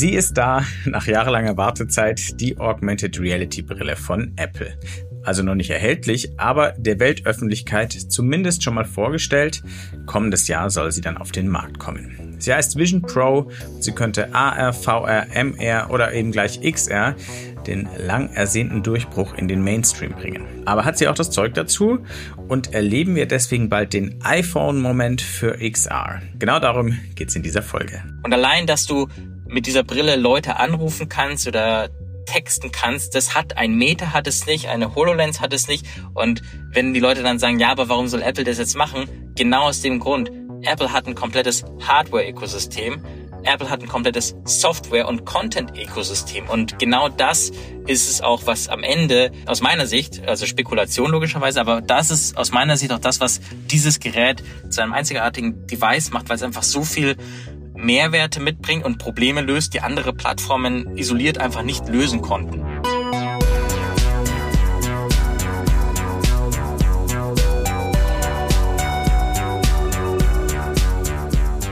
Sie ist da, nach jahrelanger Wartezeit, die Augmented Reality Brille von Apple. Also noch nicht erhältlich, aber der Weltöffentlichkeit zumindest schon mal vorgestellt. Kommendes Jahr soll sie dann auf den Markt kommen. Sie heißt Vision Pro. Sie könnte AR, VR, MR oder eben gleich XR den lang ersehnten Durchbruch in den Mainstream bringen. Aber hat sie auch das Zeug dazu? Und erleben wir deswegen bald den iPhone-Moment für XR? Genau darum geht es in dieser Folge. Und allein, dass du mit dieser Brille Leute anrufen kannst oder texten kannst, das hat ein Meta hat es nicht, eine HoloLens hat es nicht. Und wenn die Leute dann sagen, ja, aber warum soll Apple das jetzt machen? Genau aus dem Grund. Apple hat ein komplettes Hardware-Ökosystem. Apple hat ein komplettes Software- und Content-Ökosystem. Und genau das ist es auch, was am Ende aus meiner Sicht, also Spekulation logischerweise, aber das ist aus meiner Sicht auch das, was dieses Gerät zu einem einzigartigen Device macht, weil es einfach so viel Mehrwerte mitbringt und Probleme löst, die andere Plattformen isoliert einfach nicht lösen konnten.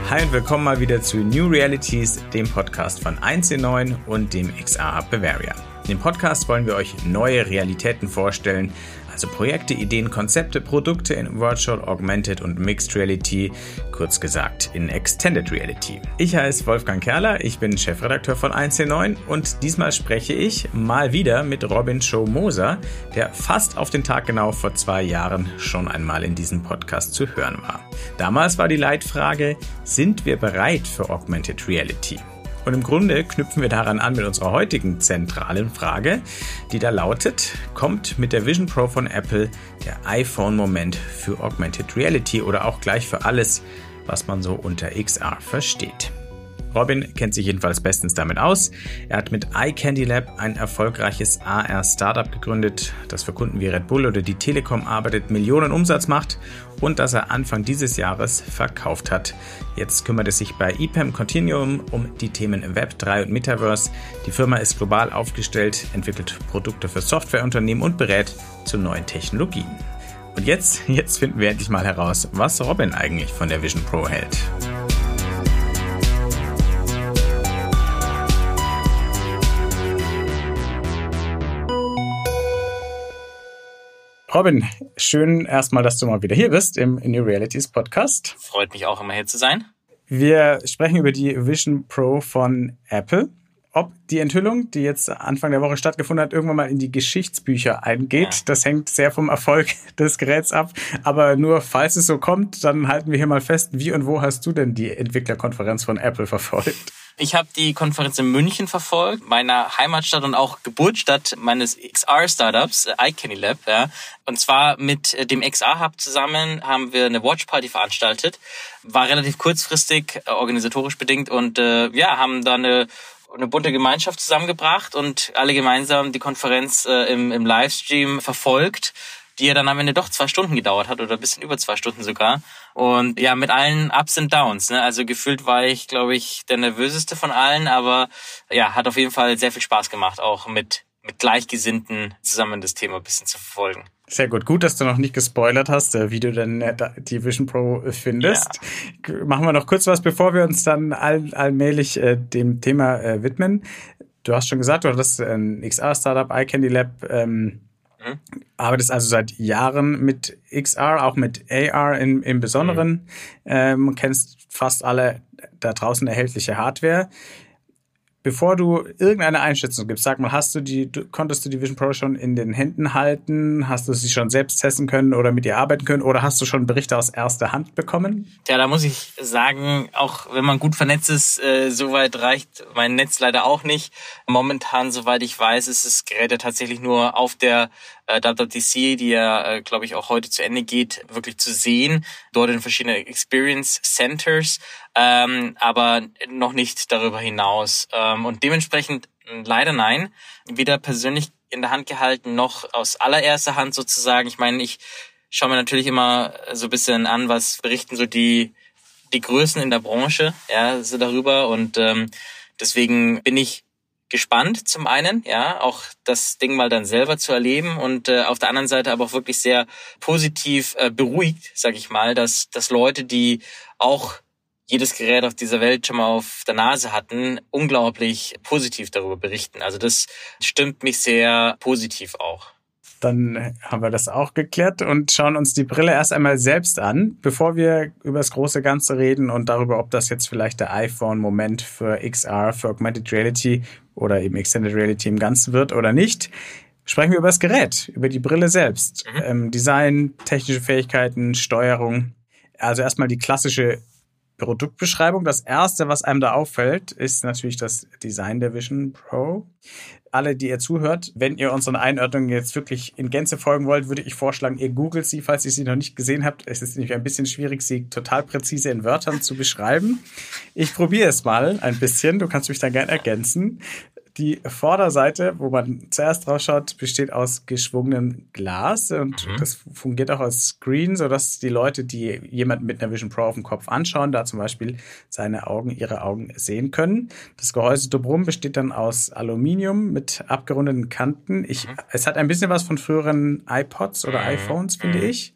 Hi und willkommen mal wieder zu New Realities, dem Podcast von 1C9 und dem XR Hub Bavaria. In dem Podcast wollen wir euch neue Realitäten vorstellen, also Projekte, Ideen, Konzepte, Produkte in Virtual, Augmented und Mixed Reality, kurz gesagt in Extended Reality. Ich heiße Wolfgang Kerler, ich bin Chefredakteur von 1C9 und diesmal spreche ich mal wieder mit Robin Show-Moser, der fast auf den Tag genau vor zwei Jahren schon einmal in diesem Podcast zu hören war. Damals war die Leitfrage, sind wir bereit für Augmented Reality? Und im Grunde knüpfen wir daran an mit unserer heutigen zentralen Frage, die da lautet, kommt mit der Vision Pro von Apple der iPhone-Moment für Augmented Reality oder auch gleich für alles, was man so unter XR versteht? Robin kennt sich jedenfalls bestens damit aus. Er hat mit iCandy Lab ein erfolgreiches AR-Startup gegründet, das für Kunden wie Red Bull oder die Telekom arbeitet, Millionen Umsatz macht und das er Anfang dieses Jahres verkauft hat. Jetzt kümmert es sich bei EPAM Continuum um die Themen Web3 und Metaverse. Die Firma ist global aufgestellt, entwickelt Produkte für Softwareunternehmen und berät zu neuen Technologien. Und jetzt, jetzt finden wir endlich mal heraus, was Robin eigentlich von der Vision Pro hält. Robin, schön erstmal, dass du mal wieder hier bist im New Realities Podcast. Freut mich auch immer hier zu sein. Wir sprechen über die Vision Pro von Apple. Ob die Enthüllung, die jetzt Anfang der Woche stattgefunden hat, irgendwann mal in die Geschichtsbücher eingeht, ja. das hängt sehr vom Erfolg des Geräts ab. Aber nur falls es so kommt, dann halten wir hier mal fest, wie und wo hast du denn die Entwicklerkonferenz von Apple verfolgt? Ich habe die Konferenz in München verfolgt, meiner Heimatstadt und auch Geburtsstadt meines XR-Startups, äh, iCanny Lab. Ja. Und zwar mit äh, dem XR-Hub zusammen haben wir eine Watch-Party veranstaltet. War relativ kurzfristig, äh, organisatorisch bedingt und äh, ja, haben da eine eine bunte Gemeinschaft zusammengebracht und alle gemeinsam die Konferenz äh, im, im Livestream verfolgt die ja dann am Ende doch zwei Stunden gedauert hat oder ein bisschen über zwei Stunden sogar. Und ja, mit allen Ups und Downs. Ne? Also gefühlt war ich, glaube ich, der nervöseste von allen, aber ja, hat auf jeden Fall sehr viel Spaß gemacht, auch mit, mit Gleichgesinnten zusammen das Thema ein bisschen zu verfolgen. Sehr gut. Gut, dass du noch nicht gespoilert hast, äh, wie du denn äh, die Vision Pro findest. Ja. Machen wir noch kurz was, bevor wir uns dann all, allmählich äh, dem Thema äh, widmen. Du hast schon gesagt, du hattest ein XR-Startup, iCandy Lab, ähm, Mhm. Arbeitest also seit Jahren mit XR, auch mit AR in, im Besonderen. Mhm. Ähm, kennst fast alle da draußen erhältliche Hardware. Bevor du irgendeine Einschätzung gibst, sag mal, hast du die, konntest du die Vision Pro schon in den Händen halten? Hast du sie schon selbst testen können oder mit ihr arbeiten können? Oder hast du schon Berichte aus erster Hand bekommen? Ja, da muss ich sagen, auch wenn man gut vernetzt ist, äh, soweit reicht mein Netz leider auch nicht. Momentan, soweit ich weiß, ist das Gerät ja tatsächlich nur auf der äh, WWDC, die ja, äh, glaube ich, auch heute zu Ende geht, wirklich zu sehen. Dort in verschiedenen Experience Centers, ähm, aber noch nicht darüber hinaus. Ähm, und dementsprechend leider nein. Weder persönlich in der Hand gehalten, noch aus allererster Hand sozusagen. Ich meine, ich schaue mir natürlich immer so ein bisschen an, was berichten so die, die Größen in der Branche, ja, so darüber. Und ähm, deswegen bin ich gespannt zum einen, ja, auch das Ding mal dann selber zu erleben und äh, auf der anderen Seite aber auch wirklich sehr positiv äh, beruhigt, sag ich mal, dass dass Leute, die auch jedes Gerät auf dieser Welt schon mal auf der Nase hatten, unglaublich positiv darüber berichten. Also das stimmt mich sehr positiv auch. Dann haben wir das auch geklärt und schauen uns die Brille erst einmal selbst an, bevor wir über das große Ganze reden und darüber, ob das jetzt vielleicht der iPhone-Moment für XR, für Augmented Reality oder eben Extended Reality im Ganzen wird oder nicht. Sprechen wir über das Gerät, über die Brille selbst. Mhm. Ähm, Design, technische Fähigkeiten, Steuerung. Also erstmal die klassische Produktbeschreibung. Das erste, was einem da auffällt, ist natürlich das Design der Vision Pro. Alle, die ihr zuhört, wenn ihr unseren Einordnungen jetzt wirklich in Gänze folgen wollt, würde ich vorschlagen, ihr googelt sie, falls ihr sie noch nicht gesehen habt. Es ist nämlich ein bisschen schwierig, sie total präzise in Wörtern zu beschreiben. Ich probiere es mal ein bisschen. Du kannst mich dann gerne ergänzen. Die Vorderseite, wo man zuerst drauf schaut, besteht aus geschwungenem Glas und mhm. das fungiert auch als Screen, sodass die Leute, die jemanden mit einer Vision Pro auf dem Kopf anschauen, da zum Beispiel seine Augen, ihre Augen sehen können. Das Gehäuse drumherum besteht dann aus Aluminium mit abgerundeten Kanten. Ich, mhm. Es hat ein bisschen was von früheren iPods oder mhm. iPhones, finde mhm. ich.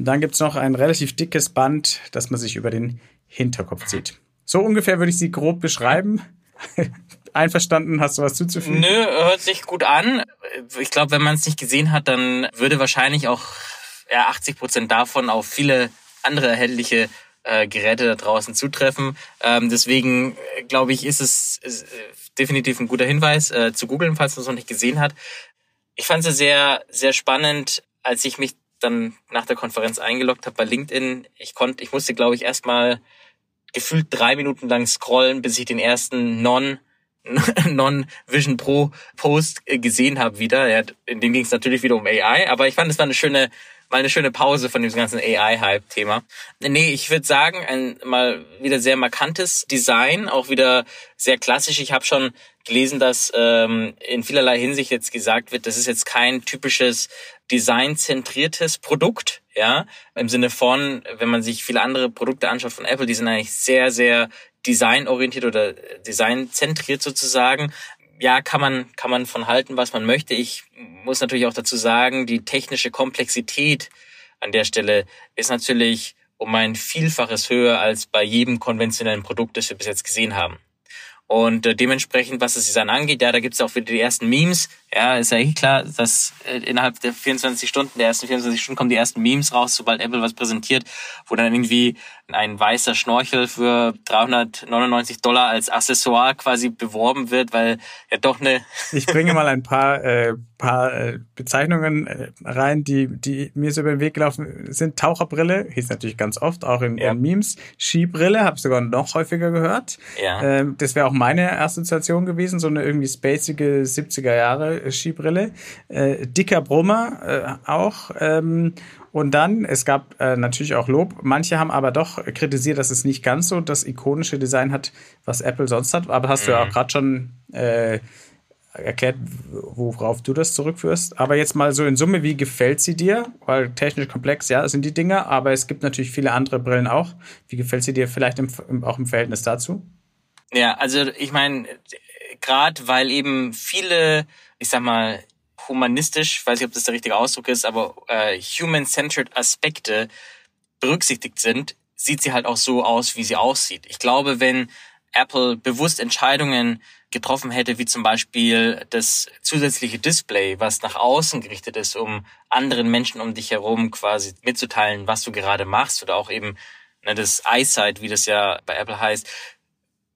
Und dann gibt's noch ein relativ dickes Band, das man sich über den Hinterkopf zieht. So ungefähr würde ich sie grob beschreiben. Einverstanden? Hast du was zuzufügen? Nö, hört sich gut an. Ich glaube, wenn man es nicht gesehen hat, dann würde wahrscheinlich auch ja, 80 Prozent davon auf viele andere erhältliche äh, Geräte da draußen zutreffen. Ähm, deswegen äh, glaube ich, ist es ist, äh, definitiv ein guter Hinweis äh, zu googeln, falls man es noch nicht gesehen hat. Ich fand es sehr, sehr spannend, als ich mich dann nach der Konferenz eingeloggt habe bei LinkedIn. Ich konnte, ich musste, glaube ich, erstmal gefühlt drei Minuten lang scrollen, bis ich den ersten Non Non-Vision Pro Post gesehen habe wieder. Ja, in dem ging es natürlich wieder um AI, aber ich fand, es war eine schöne, mal eine schöne Pause von dem ganzen AI-Hype-Thema. Nee, ich würde sagen, ein mal wieder sehr markantes Design, auch wieder sehr klassisch. Ich habe schon gelesen, dass ähm, in vielerlei Hinsicht jetzt gesagt wird, das ist jetzt kein typisches designzentriertes Produkt, ja, im Sinne von, wenn man sich viele andere Produkte anschaut von Apple, die sind eigentlich sehr, sehr designorientiert oder designzentriert sozusagen. Ja, kann man, kann man von halten, was man möchte. Ich muss natürlich auch dazu sagen, die technische Komplexität an der Stelle ist natürlich um ein Vielfaches höher als bei jedem konventionellen Produkt, das wir bis jetzt gesehen haben. Und äh, dementsprechend, was das Design angeht, ja, da gibt's auch wieder die ersten Memes. Ja, ist ja eh klar, dass äh, innerhalb der 24 Stunden, der ersten 24 Stunden kommen die ersten Memes raus, sobald Apple was präsentiert, wo dann irgendwie ein weißer Schnorchel für 399 Dollar als Accessoire quasi beworben wird, weil ja doch eine... ich bringe mal ein paar, äh, paar äh, Bezeichnungen äh, rein, die, die mir so über den Weg gelaufen sind. Taucherbrille, hieß natürlich ganz oft, auch in, ja. in Memes. Skibrille, habe ich sogar noch häufiger gehört. Ja. Ähm, das wäre auch meine Assoziation gewesen, so eine irgendwie spacige 70er Jahre Skibrille. Äh, dicker Brummer äh, auch. Ähm, und dann, es gab äh, natürlich auch Lob. Manche haben aber doch kritisiert, dass es nicht ganz so das ikonische Design hat, was Apple sonst hat. Aber hast mhm. du ja auch mhm. gerade schon äh, erklärt, worauf du das zurückführst. Aber jetzt mal so in Summe, wie gefällt sie dir? Weil technisch komplex, ja, sind die Dinger, aber es gibt natürlich viele andere Brillen auch. Wie gefällt sie dir vielleicht im, auch im Verhältnis dazu? Ja, also ich meine, gerade weil eben viele, ich sag mal, humanistisch, weiß nicht, ob das der richtige Ausdruck ist, aber äh, human-centered Aspekte berücksichtigt sind, sieht sie halt auch so aus, wie sie aussieht. Ich glaube, wenn Apple bewusst Entscheidungen getroffen hätte, wie zum Beispiel das zusätzliche Display, was nach außen gerichtet ist, um anderen Menschen um dich herum quasi mitzuteilen, was du gerade machst, oder auch eben ne, das Eyesight, wie das ja bei Apple heißt,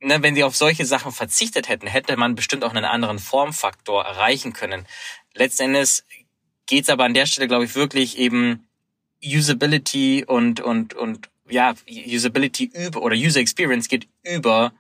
ne, wenn sie auf solche Sachen verzichtet hätten, hätte man bestimmt auch einen anderen Formfaktor erreichen können. Letzten Endes geht es aber an der Stelle, glaube ich, wirklich eben Usability und, und, und ja, Usability über oder User Experience geht über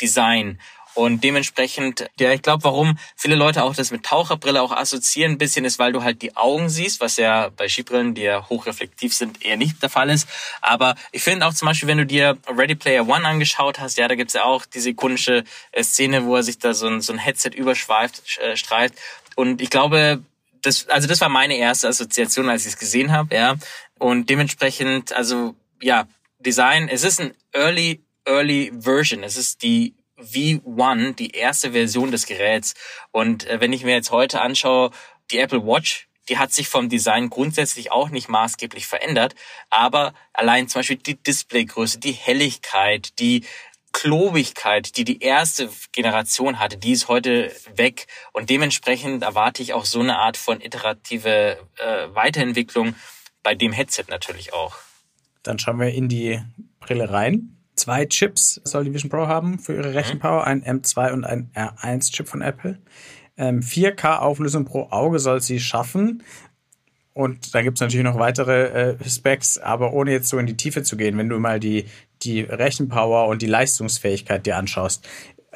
Design. Und dementsprechend, ja, ich glaube, warum viele Leute auch das mit Taucherbrille auch assoziieren ein bisschen ist, weil du halt die Augen siehst, was ja bei Skibrillen, die ja hochreflektiv sind, eher nicht der Fall ist. Aber ich finde auch zum Beispiel, wenn du dir Ready Player One angeschaut hast, ja, da gibt's ja auch diese ikonische äh, Szene, wo er sich da so ein, so ein Headset überschweift, äh, streift. Und ich glaube, das, also das war meine erste Assoziation, als ich es gesehen habe, ja. Und dementsprechend, also ja, Design, es ist ein Early, Early Version. Es ist die V1, die erste Version des Geräts. Und äh, wenn ich mir jetzt heute anschaue, die Apple Watch, die hat sich vom Design grundsätzlich auch nicht maßgeblich verändert. Aber allein zum Beispiel die Displaygröße, die Helligkeit, die Klobigkeit, die die erste Generation hatte, die ist heute weg. Und dementsprechend erwarte ich auch so eine Art von iterative äh, Weiterentwicklung bei dem Headset natürlich auch. Dann schauen wir in die Brille rein. Zwei Chips soll die Vision Pro haben für ihre Rechenpower, ein M2 und ein R1-Chip von Apple. 4K-Auflösung ähm, pro Auge soll sie schaffen. Und da gibt es natürlich noch weitere äh, Specs, aber ohne jetzt so in die Tiefe zu gehen, wenn du mal die, die Rechenpower und die Leistungsfähigkeit dir anschaust,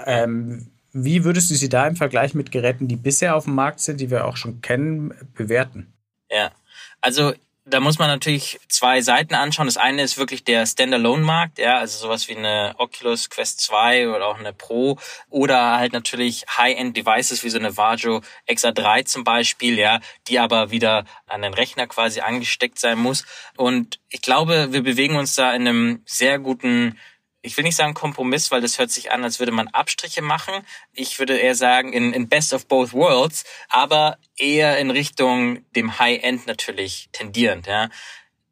ähm, wie würdest du sie da im Vergleich mit Geräten, die bisher auf dem Markt sind, die wir auch schon kennen, bewerten? Ja, also da muss man natürlich zwei Seiten anschauen. Das eine ist wirklich der Standalone-Markt, ja, also sowas wie eine Oculus Quest 2 oder auch eine Pro oder halt natürlich High-End-Devices wie so eine Varjo XA3 zum Beispiel, ja, die aber wieder an den Rechner quasi angesteckt sein muss. Und ich glaube, wir bewegen uns da in einem sehr guten ich will nicht sagen Kompromiss, weil das hört sich an, als würde man Abstriche machen. Ich würde eher sagen, in, in Best of Both Worlds, aber eher in Richtung dem High-End natürlich tendierend. Ja.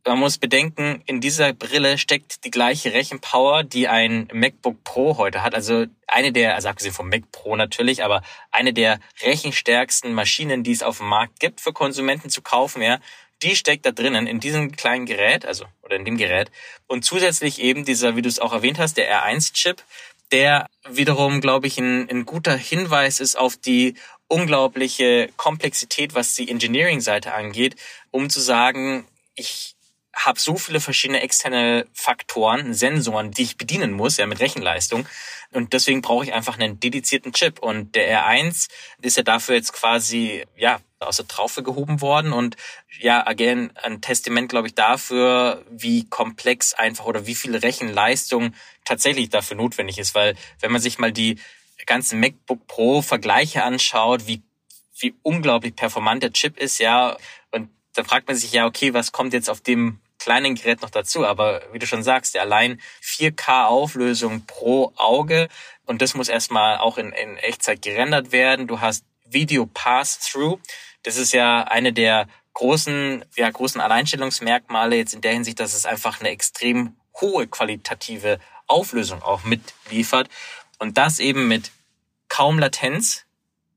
Man muss bedenken, in dieser Brille steckt die gleiche Rechenpower, die ein MacBook Pro heute hat. Also eine der, also abgesehen vom Mac Pro natürlich, aber eine der rechenstärksten Maschinen, die es auf dem Markt gibt für Konsumenten zu kaufen. Ja die steckt da drinnen in diesem kleinen Gerät, also oder in dem Gerät. Und zusätzlich eben dieser, wie du es auch erwähnt hast, der R1-Chip, der wiederum, glaube ich, ein, ein guter Hinweis ist auf die unglaubliche Komplexität, was die Engineering-Seite angeht, um zu sagen, ich habe so viele verschiedene externe Faktoren, Sensoren, die ich bedienen muss, ja, mit Rechenleistung. Und deswegen brauche ich einfach einen dedizierten Chip. Und der R1 ist ja dafür jetzt quasi, ja, aus der Traufe gehoben worden und ja, again, ein Testament, glaube ich, dafür, wie komplex einfach oder wie viel Rechenleistung tatsächlich dafür notwendig ist, weil wenn man sich mal die ganzen MacBook Pro Vergleiche anschaut, wie, wie unglaublich performant der Chip ist, ja, und da fragt man sich ja, okay, was kommt jetzt auf dem kleinen Gerät noch dazu? Aber wie du schon sagst, ja, allein 4K Auflösung pro Auge und das muss erstmal auch in, in Echtzeit gerendert werden. Du hast Video Pass-Through. Das ist ja eine der großen, ja, großen Alleinstellungsmerkmale jetzt in der Hinsicht, dass es einfach eine extrem hohe qualitative Auflösung auch mitliefert. Und das eben mit kaum Latenz,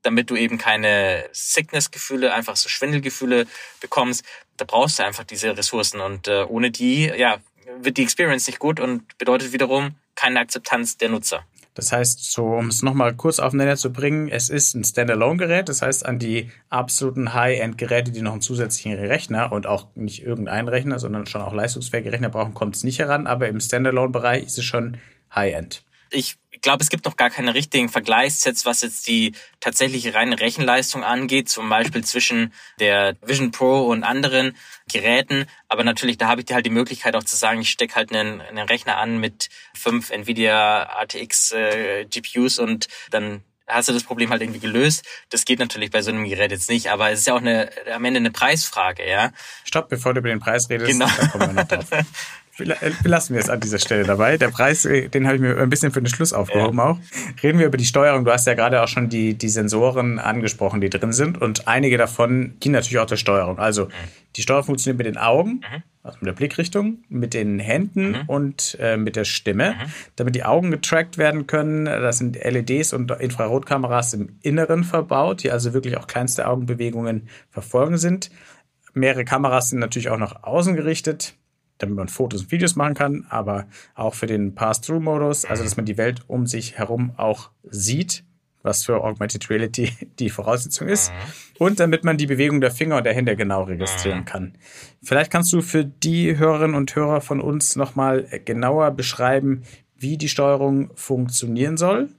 damit du eben keine Sickness-Gefühle, einfach so Schwindelgefühle bekommst. Da brauchst du einfach diese Ressourcen und äh, ohne die, ja, wird die Experience nicht gut und bedeutet wiederum keine Akzeptanz der Nutzer. Das heißt, so um es nochmal kurz auf den Nenner zu bringen, es ist ein Standalone-Gerät, das heißt an die absoluten High-End-Geräte, die noch einen zusätzlichen Rechner und auch nicht irgendeinen Rechner, sondern schon auch leistungsfähige Rechner brauchen, kommt es nicht heran, aber im Standalone-Bereich ist es schon High-End. Ich glaube, es gibt noch gar keine richtigen Vergleichssets, was jetzt die tatsächliche reine Rechenleistung angeht, zum Beispiel zwischen der Vision Pro und anderen Geräten. Aber natürlich, da habe ich halt die Möglichkeit auch zu sagen, ich stecke halt einen, einen Rechner an mit fünf Nvidia RTX äh, GPUs und dann hast du das Problem halt irgendwie gelöst. Das geht natürlich bei so einem Gerät jetzt nicht, aber es ist ja auch eine, am Ende eine Preisfrage, ja. Stopp, bevor du über den Preis redest, genau. da kommen wir noch drauf. Lassen wir es an dieser Stelle dabei. Der Preis, äh, den habe ich mir ein bisschen für den Schluss aufgehoben ja. auch. Reden wir über die Steuerung. Du hast ja gerade auch schon die, die Sensoren angesprochen, die drin sind. Und einige davon dienen natürlich auch der Steuerung. Also mhm. die Steuerung funktioniert mit den Augen, mhm. also mit der Blickrichtung, mit den Händen mhm. und äh, mit der Stimme. Mhm. Damit die Augen getrackt werden können, da sind LEDs und Infrarotkameras im Inneren verbaut, die also wirklich auch kleinste Augenbewegungen verfolgen sind. Mehrere Kameras sind natürlich auch nach außen gerichtet damit man Fotos und Videos machen kann, aber auch für den Pass-Through-Modus, also dass man die Welt um sich herum auch sieht, was für Augmented Reality die Voraussetzung ist. Mhm. Und damit man die Bewegung der Finger und der Hände genau registrieren mhm. kann. Vielleicht kannst du für die Hörerinnen und Hörer von uns nochmal genauer beschreiben, wie die Steuerung funktionieren soll.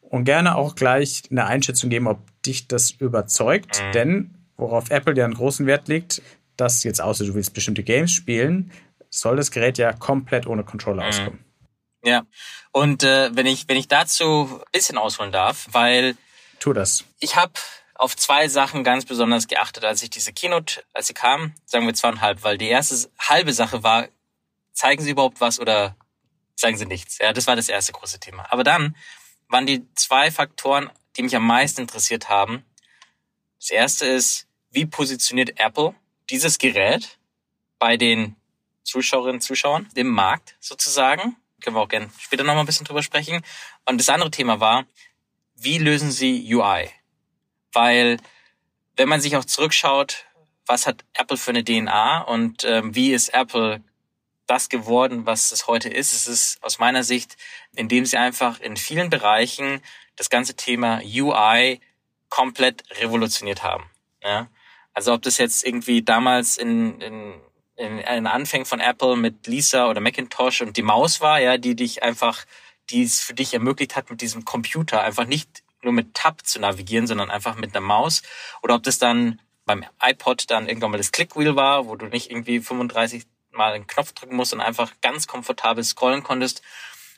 Und gerne auch gleich eine Einschätzung geben, ob dich das überzeugt. Mhm. Denn worauf Apple ja einen großen Wert legt, dass jetzt außer du willst bestimmte Games spielen, soll das Gerät ja komplett ohne Controller mhm. auskommen. Ja, und äh, wenn ich wenn ich dazu ein bisschen ausholen darf, weil tu das. Ich habe auf zwei Sachen ganz besonders geachtet, als ich diese Keynote, als sie kam, sagen wir zweieinhalb, weil die erste halbe Sache war, zeigen Sie überhaupt was oder zeigen Sie nichts. Ja, das war das erste große Thema. Aber dann waren die zwei Faktoren, die mich am meisten interessiert haben. Das erste ist, wie positioniert Apple dieses Gerät bei den Zuschauerinnen und Zuschauern im Markt sozusagen. Können wir auch gerne später nochmal ein bisschen drüber sprechen. Und das andere Thema war, wie lösen sie UI? Weil wenn man sich auch zurückschaut, was hat Apple für eine DNA und ähm, wie ist Apple das geworden, was es heute ist? Es ist aus meiner Sicht, indem sie einfach in vielen Bereichen das ganze Thema UI komplett revolutioniert haben. Ja? Also ob das jetzt irgendwie damals in, in, in, in Anfängen von Apple mit Lisa oder Macintosh und die Maus war, ja, die dich einfach, die es für dich ermöglicht hat, mit diesem Computer einfach nicht nur mit Tab zu navigieren, sondern einfach mit einer Maus. Oder ob das dann beim iPod dann irgendwann mal das Clickwheel war, wo du nicht irgendwie 35 Mal einen Knopf drücken musst und einfach ganz komfortabel scrollen konntest.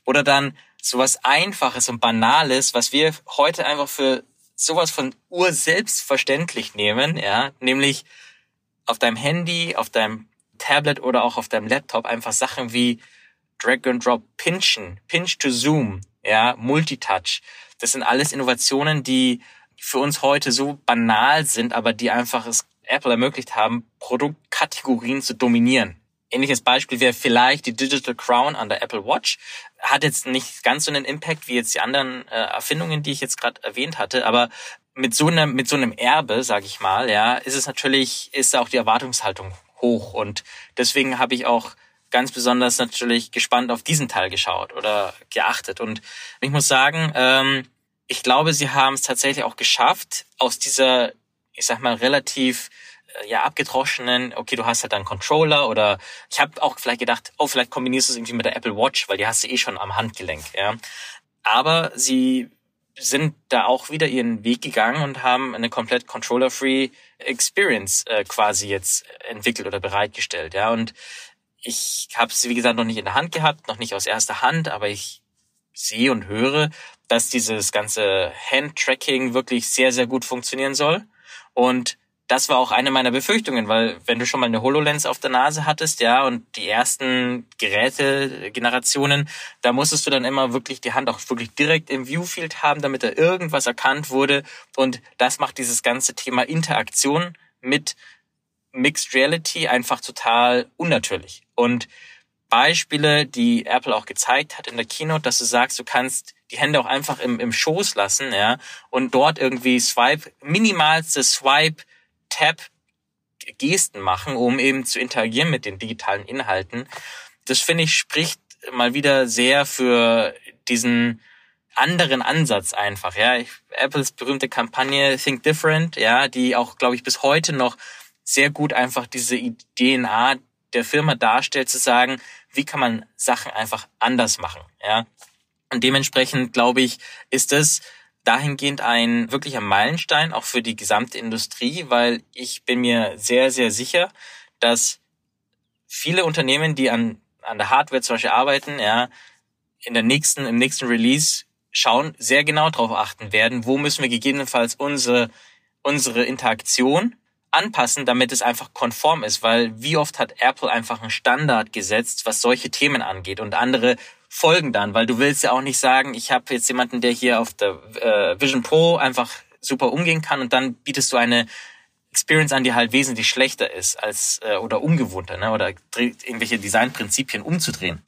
Oder dann sowas Einfaches und Banales, was wir heute einfach für sowas von urselbstverständlich nehmen, ja, nämlich auf deinem Handy, auf deinem Tablet oder auch auf deinem Laptop einfach Sachen wie Drag and Drop pinchen, Pinch to Zoom, ja, Multitouch. Das sind alles Innovationen, die für uns heute so banal sind, aber die einfach es Apple ermöglicht haben, Produktkategorien zu dominieren. Ähnliches Beispiel wäre vielleicht die Digital Crown an der Apple Watch. Hat jetzt nicht ganz so einen Impact wie jetzt die anderen äh, Erfindungen, die ich jetzt gerade erwähnt hatte, aber mit so einem mit so einem Erbe, sage ich mal, ja, ist es natürlich ist auch die Erwartungshaltung hoch und deswegen habe ich auch ganz besonders natürlich gespannt auf diesen Teil geschaut oder geachtet und ich muss sagen, ähm, ich glaube, sie haben es tatsächlich auch geschafft aus dieser, ich sag mal relativ äh, ja abgedroschenen, okay, du hast halt einen Controller oder ich habe auch vielleicht gedacht, oh, vielleicht kombinierst du es irgendwie mit der Apple Watch, weil die hast du eh schon am Handgelenk, ja. Aber sie sind da auch wieder ihren Weg gegangen und haben eine komplett Controller-free Experience äh, quasi jetzt entwickelt oder bereitgestellt, ja. Und ich habe sie wie gesagt noch nicht in der Hand gehabt, noch nicht aus erster Hand, aber ich sehe und höre, dass dieses ganze Hand-Tracking wirklich sehr sehr gut funktionieren soll und das war auch eine meiner Befürchtungen, weil wenn du schon mal eine HoloLens auf der Nase hattest, ja, und die ersten Geräte-Generationen, da musstest du dann immer wirklich die Hand auch wirklich direkt im Viewfield haben, damit da irgendwas erkannt wurde. Und das macht dieses ganze Thema Interaktion mit Mixed Reality einfach total unnatürlich. Und Beispiele, die Apple auch gezeigt hat in der Keynote, dass du sagst, du kannst die Hände auch einfach im, im Schoß lassen, ja, und dort irgendwie Swipe, minimalste Swipe Tab-Gesten machen, um eben zu interagieren mit den digitalen Inhalten. Das finde ich spricht mal wieder sehr für diesen anderen Ansatz einfach, ja. Apples berühmte Kampagne Think Different, ja, die auch, glaube ich, bis heute noch sehr gut einfach diese DNA der Firma darstellt, zu sagen, wie kann man Sachen einfach anders machen, ja. Und dementsprechend, glaube ich, ist es dahingehend ein wirklicher Meilenstein auch für die gesamte Industrie, weil ich bin mir sehr, sehr sicher, dass viele Unternehmen, die an, an der Hardware zum Beispiel arbeiten, ja, in der nächsten, im nächsten Release schauen, sehr genau darauf achten werden, wo müssen wir gegebenenfalls unsere, unsere Interaktion anpassen, damit es einfach konform ist, weil wie oft hat Apple einfach einen Standard gesetzt, was solche Themen angeht und andere folgen dann, weil du willst ja auch nicht sagen, ich habe jetzt jemanden, der hier auf der äh, Vision Pro einfach super umgehen kann und dann bietest du eine Experience an, die halt wesentlich schlechter ist als äh, oder ungewohnter, ne? oder irgendwelche Designprinzipien umzudrehen.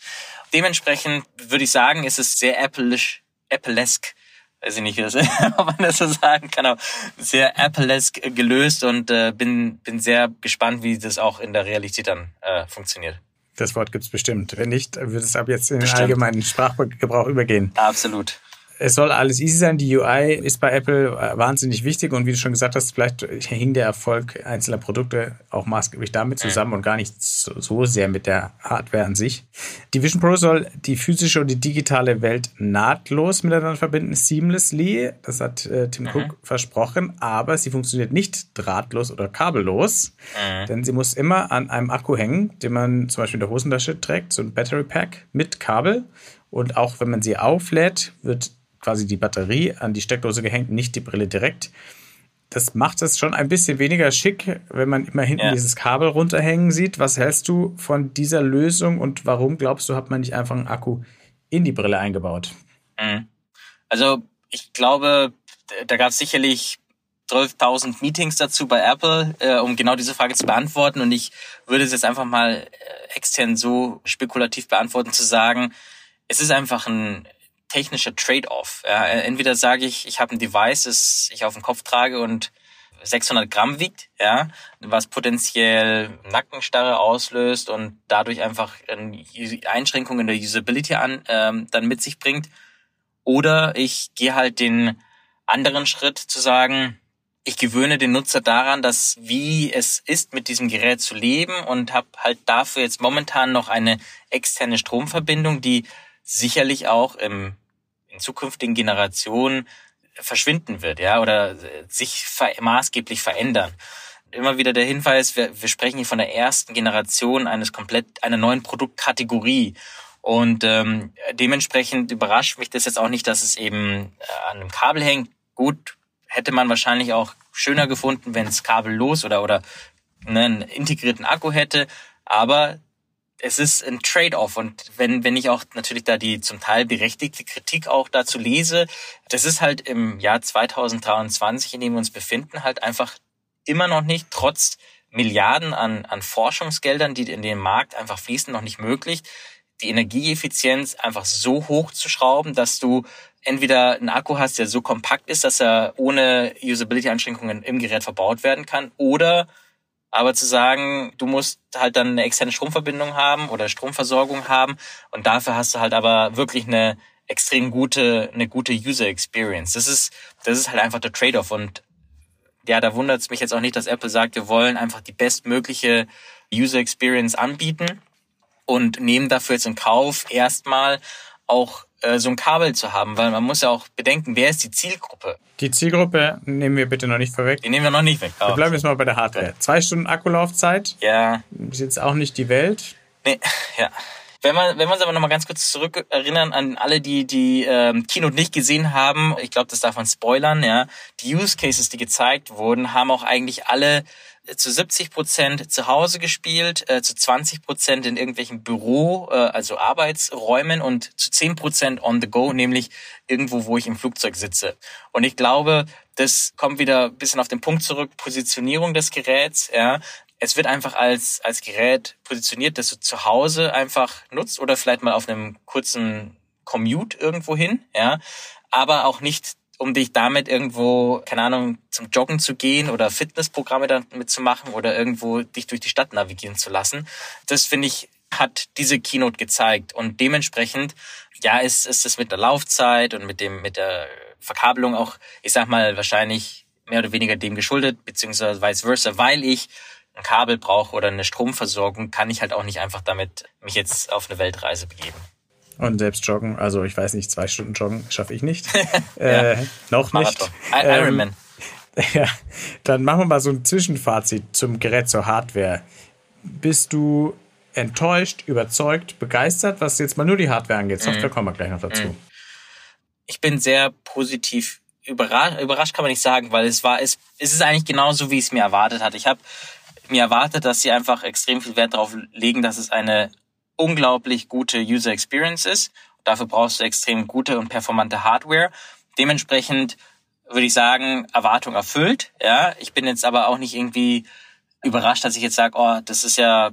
Dementsprechend würde ich sagen, ist es sehr Apple-isch, Apple-esque, weiß ich nicht, ob man das so sagen kann, aber sehr Apple-esque gelöst und äh, bin, bin sehr gespannt, wie das auch in der Realität dann äh, funktioniert. Das Wort gibt's bestimmt. Wenn nicht, würde es ab jetzt in den allgemeinen Sprachgebrauch übergehen. Absolut es soll alles easy sein. Die UI ist bei Apple äh, wahnsinnig wichtig und wie du schon gesagt hast, vielleicht hing der Erfolg einzelner Produkte auch maßgeblich damit zusammen und gar nicht so, so, sehr mit der Hardware an sich. Die Vision Pro soll die physische und die digitale Welt nahtlos miteinander verbinden, seamlessly. Das hat äh, Tim mhm. Cook versprochen, aber sie funktioniert nicht drahtlos oder kabellos, mhm. denn sie muss immer an einem Akku hängen, den man zum Beispiel in der Hosentasche trägt, so ein Battery Pack mit Kabel. Und auch wenn man sie auflädt, wird quasi die Batterie an die Steckdose gehängt, nicht die Brille direkt. Das macht es schon ein bisschen weniger schick, wenn man immer hinten ja. dieses Kabel runterhängen sieht. Was hältst du von dieser Lösung und warum glaubst du, hat man nicht einfach einen Akku in die Brille eingebaut? Mhm. Also ich glaube, da gab es sicherlich 12.000 Meetings dazu bei Apple, äh, um genau diese Frage zu beantworten. Und ich würde es jetzt einfach mal äh, extern so spekulativ beantworten, zu sagen, es ist einfach ein technischer Trade-off. Ja, entweder sage ich, ich habe ein Device, das ich auf dem Kopf trage und 600 Gramm wiegt, ja, was potenziell Nackenstarre auslöst und dadurch einfach Einschränkungen in der Usability an, ähm, dann mit sich bringt. Oder ich gehe halt den anderen Schritt zu sagen, ich gewöhne den Nutzer daran, dass wie es ist, mit diesem Gerät zu leben und habe halt dafür jetzt momentan noch eine externe Stromverbindung, die sicherlich auch im, in zukünftigen Generationen verschwinden wird, ja, oder sich ver maßgeblich verändern. Immer wieder der Hinweis, wir, wir sprechen hier von der ersten Generation eines komplett einer neuen Produktkategorie. Und ähm, dementsprechend überrascht mich das jetzt auch nicht, dass es eben äh, an einem Kabel hängt. Gut, hätte man wahrscheinlich auch schöner gefunden, wenn es kabellos oder oder einen integrierten Akku hätte. Aber es ist ein Trade-off. Und wenn, wenn ich auch natürlich da die zum Teil berechtigte Kritik auch dazu lese, das ist halt im Jahr 2023, in dem wir uns befinden, halt einfach immer noch nicht, trotz Milliarden an, an Forschungsgeldern, die in den Markt einfach fließen, noch nicht möglich, die Energieeffizienz einfach so hoch zu schrauben, dass du entweder einen Akku hast, der so kompakt ist, dass er ohne Usability-Einschränkungen im Gerät verbaut werden kann, oder aber zu sagen, du musst halt dann eine externe Stromverbindung haben oder Stromversorgung haben und dafür hast du halt aber wirklich eine extrem gute, eine gute User Experience. Das ist, das ist halt einfach der Trade-off und ja, da wundert es mich jetzt auch nicht, dass Apple sagt, wir wollen einfach die bestmögliche User Experience anbieten und nehmen dafür jetzt in Kauf, erstmal auch äh, so ein Kabel zu haben, weil man muss ja auch bedenken, wer ist die Zielgruppe? Die Zielgruppe nehmen wir bitte noch nicht vorweg. Die nehmen wir noch nicht weg. Wir bleiben jetzt mal bei der Hardware. Zwei Stunden Akkulaufzeit. Ja. Ist jetzt auch nicht die Welt. Nee, ja. Wenn man, wenn wir uns aber noch mal ganz kurz zurück erinnern an alle, die die ähm, Keynote nicht gesehen haben, ich glaube, das darf man spoilern, ja. Die Use Cases, die gezeigt wurden, haben auch eigentlich alle zu 70 Prozent zu Hause gespielt, äh, zu 20 Prozent in irgendwelchen Büro, äh, also Arbeitsräumen und zu 10 Prozent on the go, nämlich irgendwo, wo ich im Flugzeug sitze. Und ich glaube, das kommt wieder ein bisschen auf den Punkt zurück, Positionierung des Geräts, ja. Es wird einfach als, als Gerät positioniert, das du zu Hause einfach nutzt oder vielleicht mal auf einem kurzen Commute irgendwo hin, ja. Aber auch nicht um dich damit irgendwo, keine Ahnung, zum Joggen zu gehen oder Fitnessprogramme damit zu machen oder irgendwo dich durch die Stadt navigieren zu lassen. Das finde ich, hat diese Keynote gezeigt und dementsprechend, ja, ist, ist es mit der Laufzeit und mit dem, mit der Verkabelung auch, ich sag mal, wahrscheinlich mehr oder weniger dem geschuldet, beziehungsweise vice versa, weil ich ein Kabel brauche oder eine Stromversorgung, kann ich halt auch nicht einfach damit mich jetzt auf eine Weltreise begeben. Und selbst joggen, also ich weiß nicht, zwei Stunden joggen schaffe ich nicht. ja. äh, noch Marathon. nicht. Ironman. Ähm, ja, dann machen wir mal so ein Zwischenfazit zum Gerät zur Hardware. Bist du enttäuscht, überzeugt, begeistert, was jetzt mal nur die Hardware angeht? Software mhm. kommen wir gleich noch dazu. Mhm. Ich bin sehr positiv überrascht, überrascht kann man nicht sagen, weil es war, es, es ist eigentlich genauso, wie ich es mir erwartet hatte. Ich habe mir erwartet, dass sie einfach extrem viel Wert darauf legen, dass es eine unglaublich gute User Experience ist. Dafür brauchst du extrem gute und performante Hardware. Dementsprechend würde ich sagen, Erwartung erfüllt. Ja, ich bin jetzt aber auch nicht irgendwie überrascht, dass ich jetzt sage, oh, das ist ja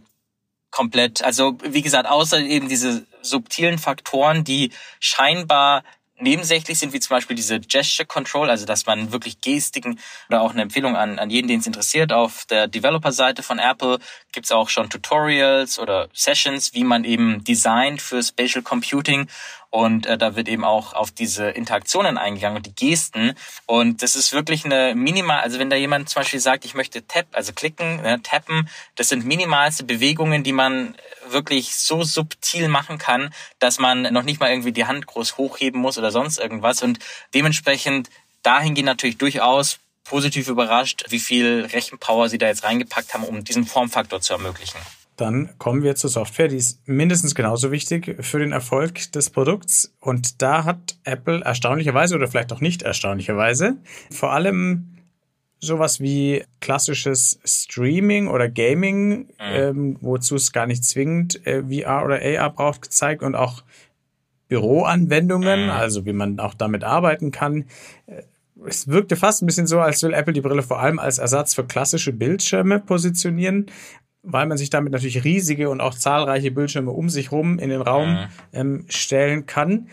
komplett, also wie gesagt, außer eben diese subtilen Faktoren, die scheinbar nebensächlich sind, wie zum Beispiel diese Gesture Control, also dass man wirklich Gestiken oder auch eine Empfehlung an, an jeden, den es interessiert. Auf der Developer-Seite von Apple gibt es auch schon Tutorials oder Sessions, wie man eben designt für Spatial Computing und äh, da wird eben auch auf diese Interaktionen eingegangen und die Gesten. Und das ist wirklich eine minimal, also wenn da jemand zum Beispiel sagt, ich möchte tap, also klicken, ne, tappen, das sind minimalste Bewegungen, die man wirklich so subtil machen kann, dass man noch nicht mal irgendwie die Hand groß hochheben muss oder sonst irgendwas. Und dementsprechend dahingehend natürlich durchaus positiv überrascht, wie viel Rechenpower sie da jetzt reingepackt haben, um diesen Formfaktor zu ermöglichen. Dann kommen wir zur Software, die ist mindestens genauso wichtig für den Erfolg des Produkts. Und da hat Apple erstaunlicherweise oder vielleicht auch nicht erstaunlicherweise vor allem sowas wie klassisches Streaming oder Gaming, mhm. ähm, wozu es gar nicht zwingend äh, VR oder AR braucht, gezeigt und auch Büroanwendungen, mhm. also wie man auch damit arbeiten kann. es wirkte fast ein bisschen so, als will Apple die Brille vor allem als Ersatz für klassische Bildschirme positionieren, weil man sich damit natürlich riesige und auch zahlreiche Bildschirme um sich rum in den Raum mhm. ähm, stellen kann.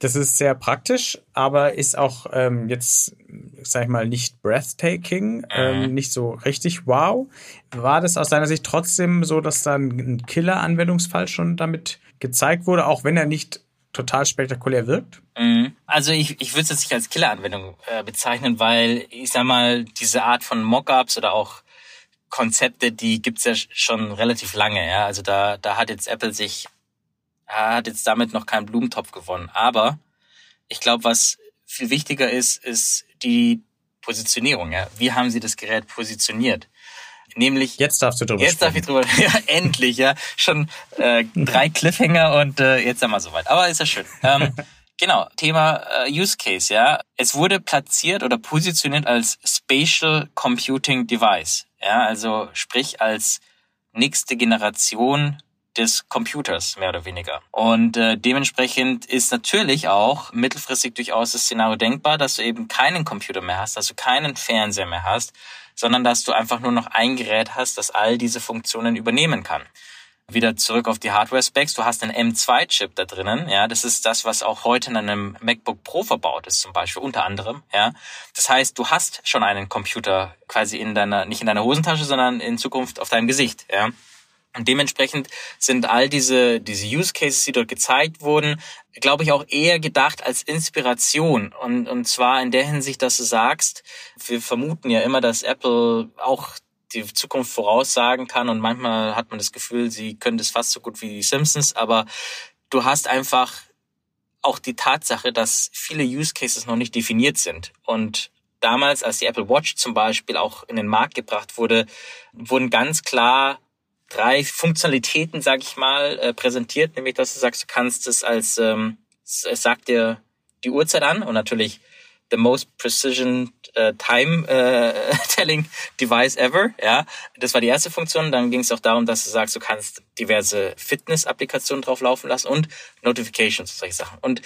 Das ist sehr praktisch, aber ist auch ähm, jetzt, sag ich mal, nicht breathtaking, ähm, nicht so richtig wow. War das aus deiner Sicht trotzdem so, dass dann ein Killer-Anwendungsfall schon damit gezeigt wurde, auch wenn er nicht total spektakulär wirkt? Mhm. Also ich, ich würde es jetzt nicht als Killer-Anwendung äh, bezeichnen, weil ich sag mal, diese Art von Mockups oder auch Konzepte, die gibt's ja schon relativ lange. Ja? Also da, da hat jetzt Apple sich, hat jetzt damit noch keinen Blumentopf gewonnen. Aber ich glaube, was viel wichtiger ist, ist die Positionierung. Ja? Wie haben sie das Gerät positioniert? Nämlich jetzt darfst du drüber jetzt sprechen. darf ich drüber ja endlich ja schon äh, drei Cliffhanger und äh, jetzt sind wir soweit aber ist ja schön ähm, genau Thema äh, Use Case ja es wurde platziert oder positioniert als Spatial Computing Device ja also sprich als nächste Generation des Computers, mehr oder weniger. Und äh, dementsprechend ist natürlich auch mittelfristig durchaus das Szenario denkbar, dass du eben keinen Computer mehr hast, dass du keinen Fernseher mehr hast, sondern dass du einfach nur noch ein Gerät hast, das all diese Funktionen übernehmen kann. Wieder zurück auf die Hardware-Specs. Du hast einen M2-Chip da drinnen. Ja, das ist das, was auch heute in einem MacBook Pro verbaut ist, zum Beispiel, unter anderem. Ja, das heißt, du hast schon einen Computer quasi in deiner, nicht in deiner Hosentasche, sondern in Zukunft auf deinem Gesicht. Ja, und dementsprechend sind all diese, diese Use Cases, die dort gezeigt wurden, glaube ich, auch eher gedacht als Inspiration. Und, und zwar in der Hinsicht, dass du sagst, wir vermuten ja immer, dass Apple auch die Zukunft voraussagen kann. Und manchmal hat man das Gefühl, sie können das fast so gut wie die Simpsons, aber du hast einfach auch die Tatsache, dass viele Use Cases noch nicht definiert sind. Und damals, als die Apple Watch zum Beispiel auch in den Markt gebracht wurde, wurden ganz klar drei Funktionalitäten, sag ich mal, äh, präsentiert, nämlich dass du sagst, du kannst es als, ähm, es sagt dir die Uhrzeit an. Und natürlich the most precision uh, time uh, telling device ever. Ja, das war die erste Funktion. Dann ging es auch darum, dass du sagst, du kannst diverse Fitness-Applikationen drauf laufen lassen und Notifications, solche Sachen. Und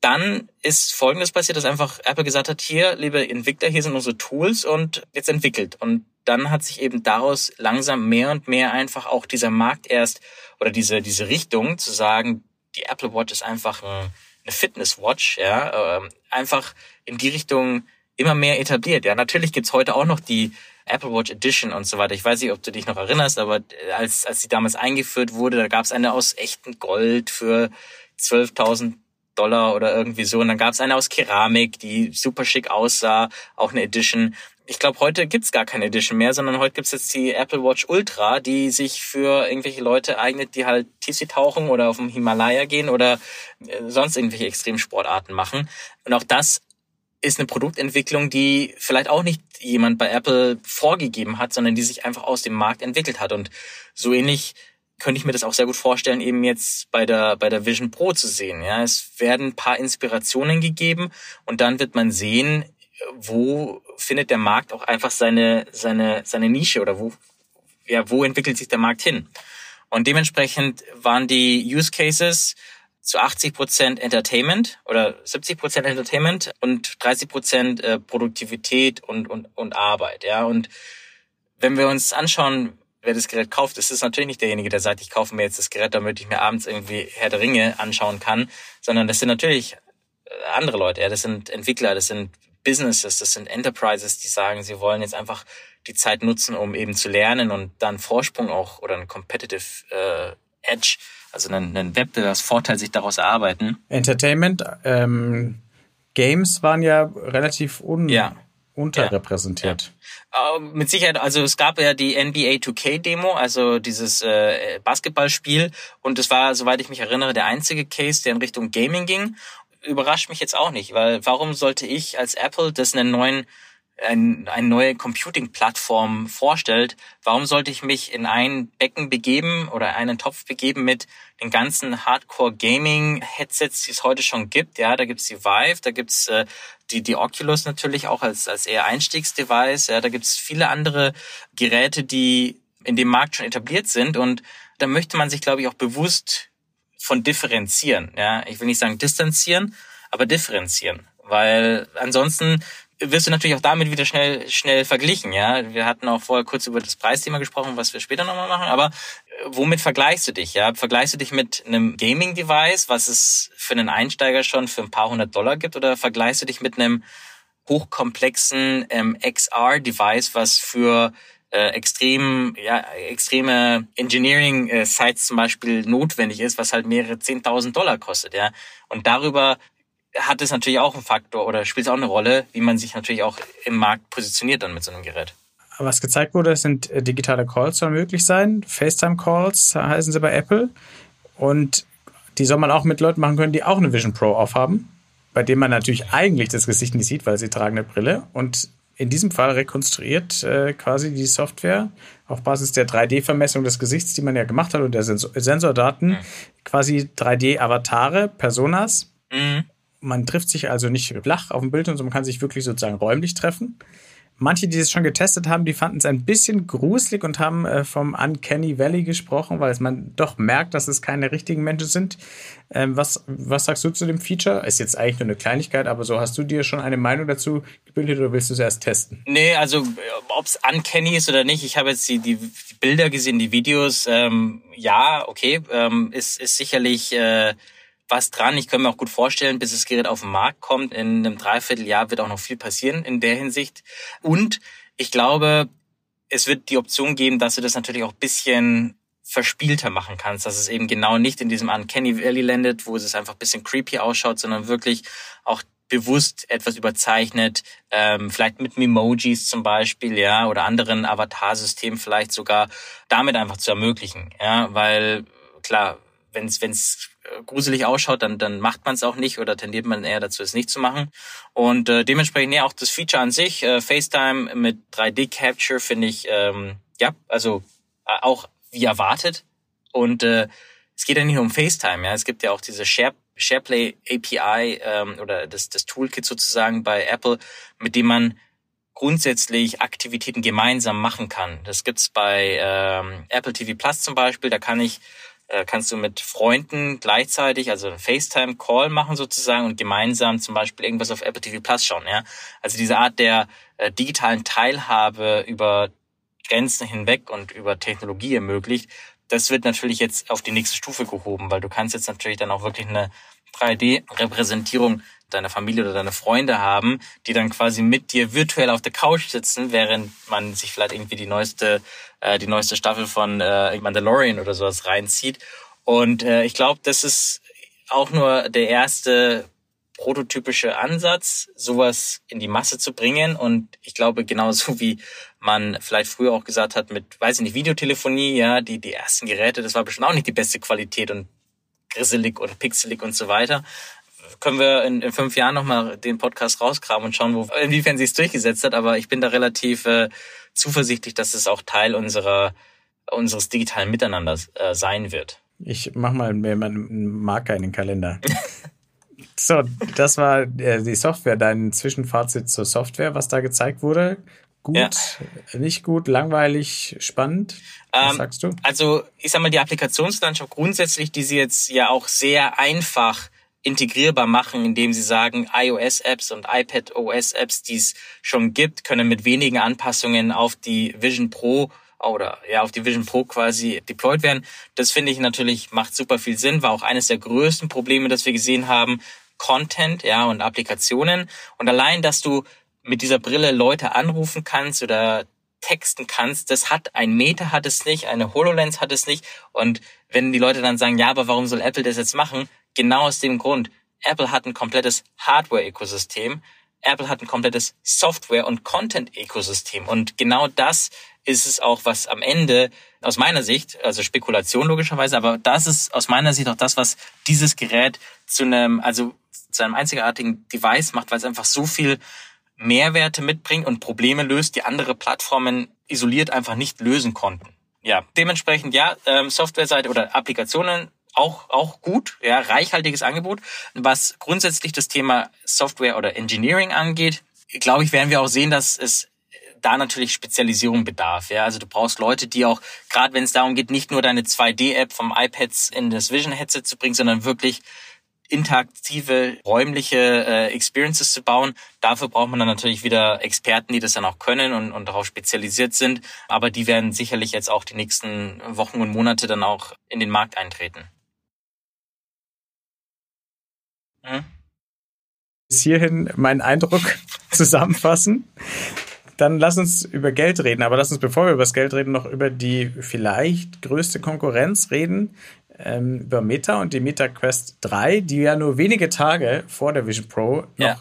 dann ist Folgendes passiert, dass einfach Apple gesagt hat, hier, liebe Entwickler, hier sind unsere Tools und jetzt entwickelt. Und dann hat sich eben daraus langsam mehr und mehr einfach auch dieser Markt erst oder diese, diese Richtung zu sagen, die Apple Watch ist einfach ein, eine Fitness Watch, ja, äh, einfach in die Richtung immer mehr etabliert. Ja, natürlich gibt's heute auch noch die Apple Watch Edition und so weiter. Ich weiß nicht, ob du dich noch erinnerst, aber als, als sie damals eingeführt wurde, da gab's eine aus echtem Gold für 12.000 Dollar oder irgendwie so. Und dann gab's eine aus Keramik, die super schick aussah, auch eine Edition ich glaube, heute gibt's gar keine Edition mehr, sondern heute gibt's jetzt die Apple Watch Ultra, die sich für irgendwelche Leute eignet, die halt Tiefsee tauchen oder auf dem Himalaya gehen oder äh, sonst irgendwelche Extremsportarten machen. Und auch das ist eine Produktentwicklung, die vielleicht auch nicht jemand bei Apple vorgegeben hat, sondern die sich einfach aus dem Markt entwickelt hat. Und so ähnlich könnte ich mir das auch sehr gut vorstellen, eben jetzt bei der, bei der Vision Pro zu sehen. Ja, es werden ein paar Inspirationen gegeben und dann wird man sehen, wo findet der Markt auch einfach seine, seine, seine Nische oder wo, ja, wo entwickelt sich der Markt hin? Und dementsprechend waren die Use Cases zu 80 Prozent Entertainment oder 70 Prozent Entertainment und 30 Prozent äh, Produktivität und, und, und Arbeit. Ja, und wenn wir uns anschauen, wer das Gerät kauft, ist es natürlich nicht derjenige, der sagt, ich kaufe mir jetzt das Gerät, damit ich mir abends irgendwie Herr der Ringe anschauen kann, sondern das sind natürlich äh, andere Leute. Ja, das sind Entwickler, das sind Businesses, das sind Enterprises, die sagen, sie wollen jetzt einfach die Zeit nutzen, um eben zu lernen und dann Vorsprung auch oder ein Competitive äh, Edge, also einen, einen Wettbewerbsvorteil sich daraus erarbeiten. Entertainment, ähm, Games waren ja relativ un ja. unterrepräsentiert. Ja. Uh, mit Sicherheit, also es gab ja die NBA 2K Demo, also dieses äh, Basketballspiel und es war, soweit ich mich erinnere, der einzige Case, der in Richtung Gaming ging überrascht mich jetzt auch nicht, weil warum sollte ich als Apple, das einen neuen ein, eine neue Computing-Plattform vorstellt, warum sollte ich mich in ein Becken begeben oder einen Topf begeben mit den ganzen Hardcore-Gaming-Headsets, die es heute schon gibt. Ja, da gibt's die Vive, da gibt's äh, die, die Oculus natürlich auch als, als eher Einstiegsdevice. Ja, da gibt's viele andere Geräte, die in dem Markt schon etabliert sind. Und da möchte man sich, glaube ich, auch bewusst von differenzieren. Ja, ich will nicht sagen distanzieren, aber differenzieren, weil ansonsten wirst du natürlich auch damit wieder schnell schnell verglichen, ja. Wir hatten auch vorher kurz über das Preisthema gesprochen, was wir später nochmal machen, aber äh, womit vergleichst du dich, ja? Vergleichst du dich mit einem Gaming-Device, was es für einen Einsteiger schon für ein paar hundert Dollar gibt, oder vergleichst du dich mit einem hochkomplexen ähm, XR-Device, was für äh, extrem, ja, extreme Engineering-Sites zum Beispiel notwendig ist, was halt mehrere 10.000 Dollar kostet, ja. Und darüber hat es natürlich auch einen Faktor oder spielt es auch eine Rolle, wie man sich natürlich auch im Markt positioniert dann mit so einem Gerät. Was gezeigt wurde, sind äh, digitale Calls sollen möglich sein. FaceTime-Calls heißen sie bei Apple. Und die soll man auch mit Leuten machen können, die auch eine Vision Pro aufhaben, bei dem man natürlich eigentlich das Gesicht nicht sieht, weil sie tragen eine Brille. Und in diesem Fall rekonstruiert äh, quasi die Software auf Basis der 3D-Vermessung des Gesichts, die man ja gemacht hat und der Sensor Sensordaten, mhm. quasi 3D-Avatare, Personas. Mhm. Man trifft sich also nicht flach auf dem Bild, sondern man kann sich wirklich sozusagen räumlich treffen. Manche, die es schon getestet haben, die fanden es ein bisschen gruselig und haben äh, vom Uncanny Valley gesprochen, weil man doch merkt, dass es keine richtigen Menschen sind. Ähm, was, was sagst du zu dem Feature? Ist jetzt eigentlich nur eine Kleinigkeit, aber so hast du dir schon eine Meinung dazu gebildet oder willst du es erst testen? Nee, also ob es Uncanny ist oder nicht, ich habe jetzt die, die, die Bilder gesehen, die Videos. Ähm, ja, okay, ähm, ist, ist sicherlich... Äh, was dran. Ich kann mir auch gut vorstellen, bis das Gerät auf den Markt kommt, in einem Dreivierteljahr wird auch noch viel passieren in der Hinsicht. Und ich glaube, es wird die Option geben, dass du das natürlich auch bisschen verspielter machen kannst, dass es eben genau nicht in diesem Uncanny Valley landet, wo es einfach bisschen creepy ausschaut, sondern wirklich auch bewusst etwas überzeichnet, ähm, vielleicht mit Memojis zum Beispiel, ja, oder anderen Avatarsystemen vielleicht sogar damit einfach zu ermöglichen, ja, weil klar, wenn es gruselig ausschaut, dann, dann macht man es auch nicht oder tendiert man eher dazu, es nicht zu machen. Und äh, dementsprechend ja auch das Feature an sich, äh, FaceTime mit 3D-Capture finde ich, ähm, ja, also äh, auch wie erwartet. Und äh, es geht ja nicht nur um FaceTime, ja, es gibt ja auch diese Share SharePlay API ähm, oder das, das Toolkit sozusagen bei Apple, mit dem man grundsätzlich Aktivitäten gemeinsam machen kann. Das gibt's bei ähm, Apple TV Plus zum Beispiel. Da kann ich äh, kannst du mit Freunden gleichzeitig, also FaceTime-Call machen sozusagen und gemeinsam zum Beispiel irgendwas auf Apple TV Plus schauen. Ja? Also diese Art der äh, digitalen Teilhabe über Grenzen hinweg und über Technologie ermöglicht, das wird natürlich jetzt auf die nächste Stufe gehoben, weil du kannst jetzt natürlich dann auch wirklich eine 3D-Repräsentierung deiner Familie oder deine Freunde haben, die dann quasi mit dir virtuell auf der Couch sitzen, während man sich vielleicht irgendwie die neueste, äh, die neueste Staffel von äh, Mandalorian oder sowas reinzieht. Und äh, ich glaube, das ist auch nur der erste prototypische Ansatz, sowas in die Masse zu bringen. Und ich glaube, genauso wie man vielleicht früher auch gesagt hat, mit, weiß ich nicht, Videotelefonie, ja, die, die ersten Geräte, das war bestimmt auch nicht die beste Qualität und grisselig oder pixelig und so weiter können wir in, in fünf Jahren nochmal den Podcast rausgraben und schauen, wo, inwiefern sie es durchgesetzt hat. Aber ich bin da relativ äh, zuversichtlich, dass es auch Teil unserer unseres digitalen Miteinanders äh, sein wird. Ich mach mal mir einen Marker in den Kalender. so, das war äh, die Software, dein Zwischenfazit zur Software, was da gezeigt wurde. Gut, ja. nicht gut, langweilig, spannend. Was ähm, sagst du? Also, ich sag mal, die Applikationslandschaft grundsätzlich, die sie jetzt ja auch sehr einfach integrierbar machen, indem sie sagen, iOS-Apps und iPad-OS-Apps, die es schon gibt, können mit wenigen Anpassungen auf die Vision Pro oder ja auf die Vision Pro quasi deployed werden. Das finde ich natürlich macht super viel Sinn, war auch eines der größten Probleme, das wir gesehen haben, Content, ja und Applikationen und allein, dass du mit dieser Brille Leute anrufen kannst oder texten kannst, das hat ein Meta hat es nicht, eine HoloLens hat es nicht und wenn die Leute dann sagen, ja, aber warum soll Apple das jetzt machen? Genau aus dem Grund. Apple hat ein komplettes Hardware-Ökosystem. Apple hat ein komplettes Software- und Content-Ökosystem. Und genau das ist es auch, was am Ende aus meiner Sicht, also Spekulation logischerweise, aber das ist aus meiner Sicht auch das, was dieses Gerät zu einem, also zu einem einzigartigen Device macht, weil es einfach so viel Mehrwerte mitbringt und Probleme löst, die andere Plattformen isoliert einfach nicht lösen konnten. Ja, dementsprechend ja, ähm, Softwareseite oder Applikationen auch, auch gut, ja, reichhaltiges Angebot. Was grundsätzlich das Thema Software oder Engineering angeht, glaube ich, werden wir auch sehen, dass es da natürlich Spezialisierung bedarf. Ja, also du brauchst Leute, die auch, gerade wenn es darum geht, nicht nur deine 2D-App vom iPads in das Vision-Headset zu bringen, sondern wirklich interaktive räumliche äh, Experiences zu bauen. Dafür braucht man dann natürlich wieder Experten, die das dann auch können und, und darauf spezialisiert sind. Aber die werden sicherlich jetzt auch die nächsten Wochen und Monate dann auch in den Markt eintreten. Hm? Bis hierhin meinen Eindruck zusammenfassen. Dann lass uns über Geld reden, aber lass uns, bevor wir über das Geld reden, noch über die vielleicht größte Konkurrenz reden, ähm, über Meta und die Meta Quest 3, die ja nur wenige Tage vor der Vision Pro noch ja.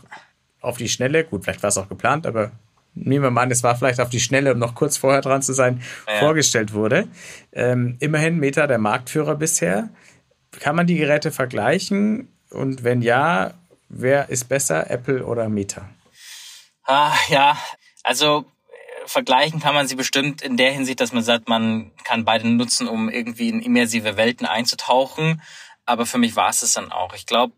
auf die Schnelle, gut, vielleicht war es auch geplant, aber nehmen wir mal an, es war vielleicht auf die Schnelle, um noch kurz vorher dran zu sein, ja. vorgestellt wurde. Ähm, immerhin Meta der Marktführer bisher. Kann man die Geräte vergleichen? Und wenn ja, wer ist besser, Apple oder Meta? Ah, ja, also vergleichen kann man sie bestimmt in der Hinsicht, dass man sagt, man kann beide nutzen, um irgendwie in immersive Welten einzutauchen. Aber für mich war es es dann auch. Ich glaube,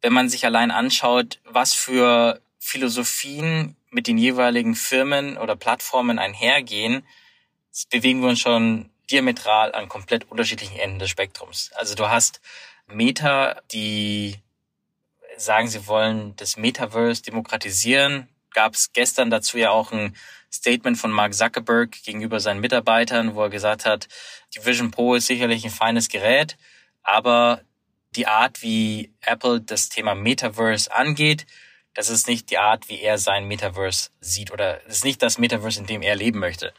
wenn man sich allein anschaut, was für Philosophien mit den jeweiligen Firmen oder Plattformen einhergehen, bewegen wir uns schon diametral an komplett unterschiedlichen Enden des Spektrums. Also du hast Meta, die sagen, sie wollen das Metaverse demokratisieren. Gab es gestern dazu ja auch ein Statement von Mark Zuckerberg gegenüber seinen Mitarbeitern, wo er gesagt hat, die Vision Pro ist sicherlich ein feines Gerät, aber die Art, wie Apple das Thema Metaverse angeht, das ist nicht die Art, wie er sein Metaverse sieht oder das ist nicht das Metaverse, in dem er leben möchte.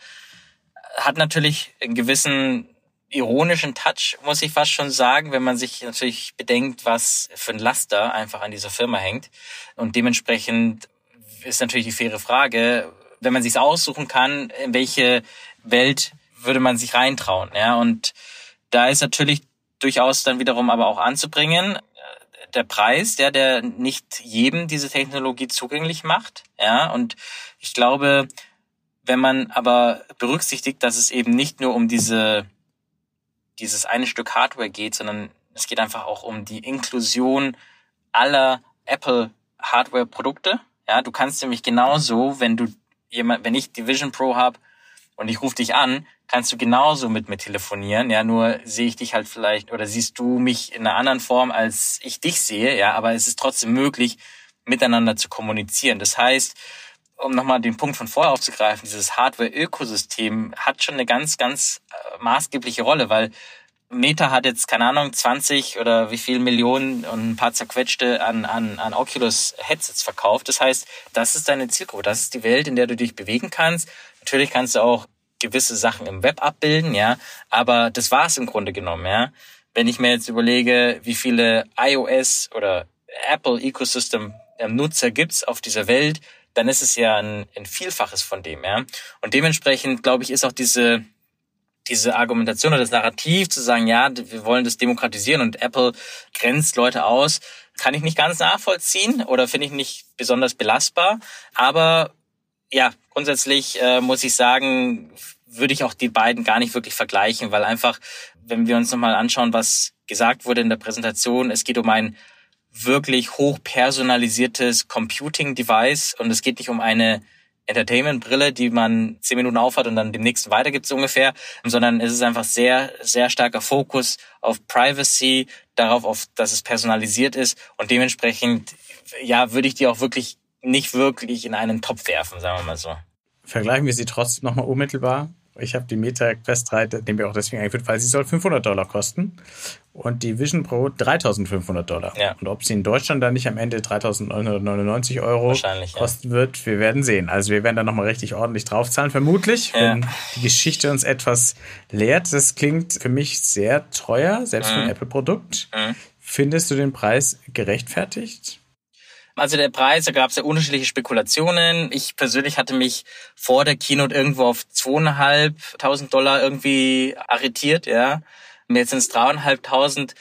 Hat natürlich einen gewissen ironischen Touch, muss ich fast schon sagen, wenn man sich natürlich bedenkt, was für ein Laster einfach an dieser Firma hängt. Und dementsprechend ist natürlich die faire Frage, wenn man sich aussuchen kann, in welche Welt würde man sich reintrauen. Ja, und da ist natürlich durchaus dann wiederum aber auch anzubringen, äh, der Preis, der, der nicht jedem diese Technologie zugänglich macht. Ja, und ich glaube, wenn man aber berücksichtigt, dass es eben nicht nur um diese, dieses eine Stück Hardware geht, sondern es geht einfach auch um die Inklusion aller Apple Hardware Produkte. Ja, du kannst nämlich genauso, wenn du jemand, wenn ich die Vision Pro habe und ich rufe dich an, kannst du genauso mit mir telefonieren. Ja, nur sehe ich dich halt vielleicht oder siehst du mich in einer anderen Form, als ich dich sehe. Ja, aber es ist trotzdem möglich, miteinander zu kommunizieren. Das heißt, um nochmal den Punkt von vorher aufzugreifen, dieses Hardware-Ökosystem hat schon eine ganz, ganz äh, maßgebliche Rolle, weil Meta hat jetzt, keine Ahnung, 20 oder wie viel Millionen und ein paar zerquetschte an, an, an Oculus Headsets verkauft. Das heißt, das ist deine Zielgruppe. Das ist die Welt, in der du dich bewegen kannst. Natürlich kannst du auch gewisse Sachen im Web abbilden, ja. Aber das war es im Grunde genommen, ja. Wenn ich mir jetzt überlege, wie viele iOS oder Apple Ecosystem Nutzer gibt's auf dieser Welt, dann ist es ja ein, ein Vielfaches von dem, ja. Und dementsprechend, glaube ich, ist auch diese, diese Argumentation oder das Narrativ zu sagen, ja, wir wollen das demokratisieren und Apple grenzt Leute aus, kann ich nicht ganz nachvollziehen oder finde ich nicht besonders belastbar. Aber ja, grundsätzlich äh, muss ich sagen, würde ich auch die beiden gar nicht wirklich vergleichen, weil einfach, wenn wir uns nochmal anschauen, was gesagt wurde in der Präsentation, es geht um ein wirklich hoch personalisiertes Computing-Device und es geht nicht um eine Entertainment-Brille, die man zehn Minuten aufhat und dann dem nächsten weitergibt so ungefähr, sondern es ist einfach sehr, sehr starker Fokus auf Privacy, darauf, auf, dass es personalisiert ist und dementsprechend, ja, würde ich die auch wirklich nicht wirklich in einen Topf werfen, sagen wir mal so. Vergleichen wir sie trotzdem nochmal unmittelbar. Ich habe die Meta Quest 3, den wir auch deswegen eingeführt, weil sie soll 500 Dollar kosten und die Vision Pro 3500 Dollar. Ja. Und ob sie in Deutschland dann nicht am Ende 3999 Euro kosten ja. wird, wir werden sehen. Also wir werden da nochmal richtig ordentlich draufzahlen, vermutlich, ja. wenn die Geschichte uns etwas lehrt. Das klingt für mich sehr teuer, selbst mhm. für ein mhm. Apple-Produkt. Mhm. Findest du den Preis gerechtfertigt? Also der Preis, da gab es ja unterschiedliche Spekulationen. Ich persönlich hatte mich vor der Keynote irgendwo auf zweieinhalbtausend Dollar irgendwie arretiert, ja. Und jetzt sind es dreieinhalbtausend,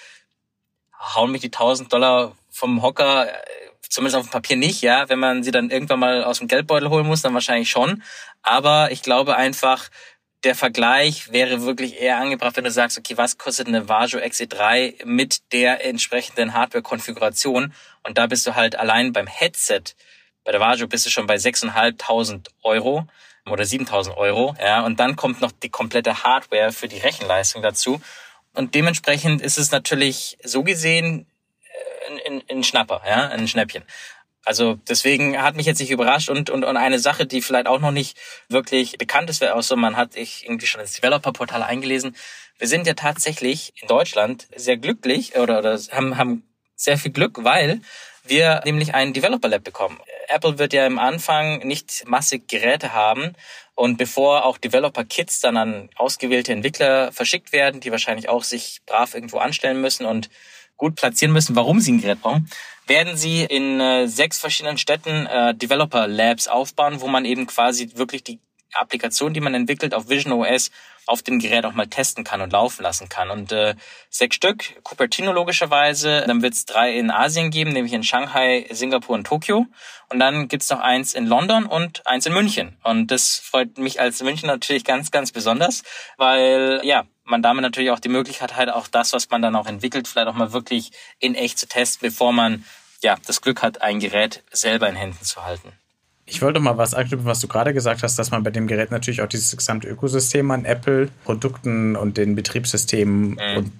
hauen mich die tausend Dollar vom Hocker, äh, zumindest auf dem Papier nicht, ja. Wenn man sie dann irgendwann mal aus dem Geldbeutel holen muss, dann wahrscheinlich schon. Aber ich glaube einfach, der Vergleich wäre wirklich eher angebracht, wenn du sagst, okay, was kostet eine Vajo XE3 mit der entsprechenden Hardware-Konfiguration? Und da bist du halt allein beim Headset, bei der Vajo bist du schon bei 6.500 Euro oder 7.000 Euro, ja. Und dann kommt noch die komplette Hardware für die Rechenleistung dazu. Und dementsprechend ist es natürlich so gesehen ein, ein Schnapper, ja, ein Schnäppchen. Also deswegen hat mich jetzt nicht überrascht und, und, und eine Sache, die vielleicht auch noch nicht wirklich bekannt ist, wäre auch so, man hat sich irgendwie schon ins Developer-Portal eingelesen. Wir sind ja tatsächlich in Deutschland sehr glücklich oder, oder haben, haben sehr viel Glück, weil wir nämlich ein Developer Lab bekommen. Apple wird ja im Anfang nicht massig Geräte haben und bevor auch Developer Kits dann an ausgewählte Entwickler verschickt werden, die wahrscheinlich auch sich brav irgendwo anstellen müssen und gut platzieren müssen, warum sie ein Gerät brauchen, werden sie in äh, sechs verschiedenen Städten äh, Developer Labs aufbauen, wo man eben quasi wirklich die Applikation, die man entwickelt auf Vision OS auf dem Gerät auch mal testen kann und laufen lassen kann. Und äh, sechs Stück, Cupertino logischerweise, dann wird es drei in Asien geben, nämlich in Shanghai, Singapur und Tokio. Und dann gibt's noch eins in London und eins in München. Und das freut mich als München natürlich ganz, ganz besonders, weil ja, man damit natürlich auch die Möglichkeit hat, auch das, was man dann auch entwickelt, vielleicht auch mal wirklich in echt zu testen, bevor man ja das Glück hat, ein Gerät selber in Händen zu halten. Ich wollte mal was anknüpfen, was du gerade gesagt hast, dass man bei dem Gerät natürlich auch dieses gesamte Ökosystem an Apple-Produkten und den Betriebssystemen mhm. und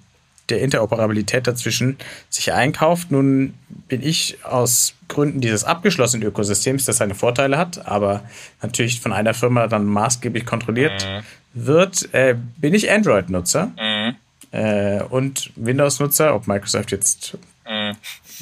der Interoperabilität dazwischen sich einkauft. Nun bin ich aus Gründen dieses abgeschlossenen Ökosystems, das seine Vorteile hat, aber natürlich von einer Firma dann maßgeblich kontrolliert mhm. wird, äh, bin ich Android-Nutzer mhm. äh, und Windows-Nutzer, ob Microsoft jetzt Mhm.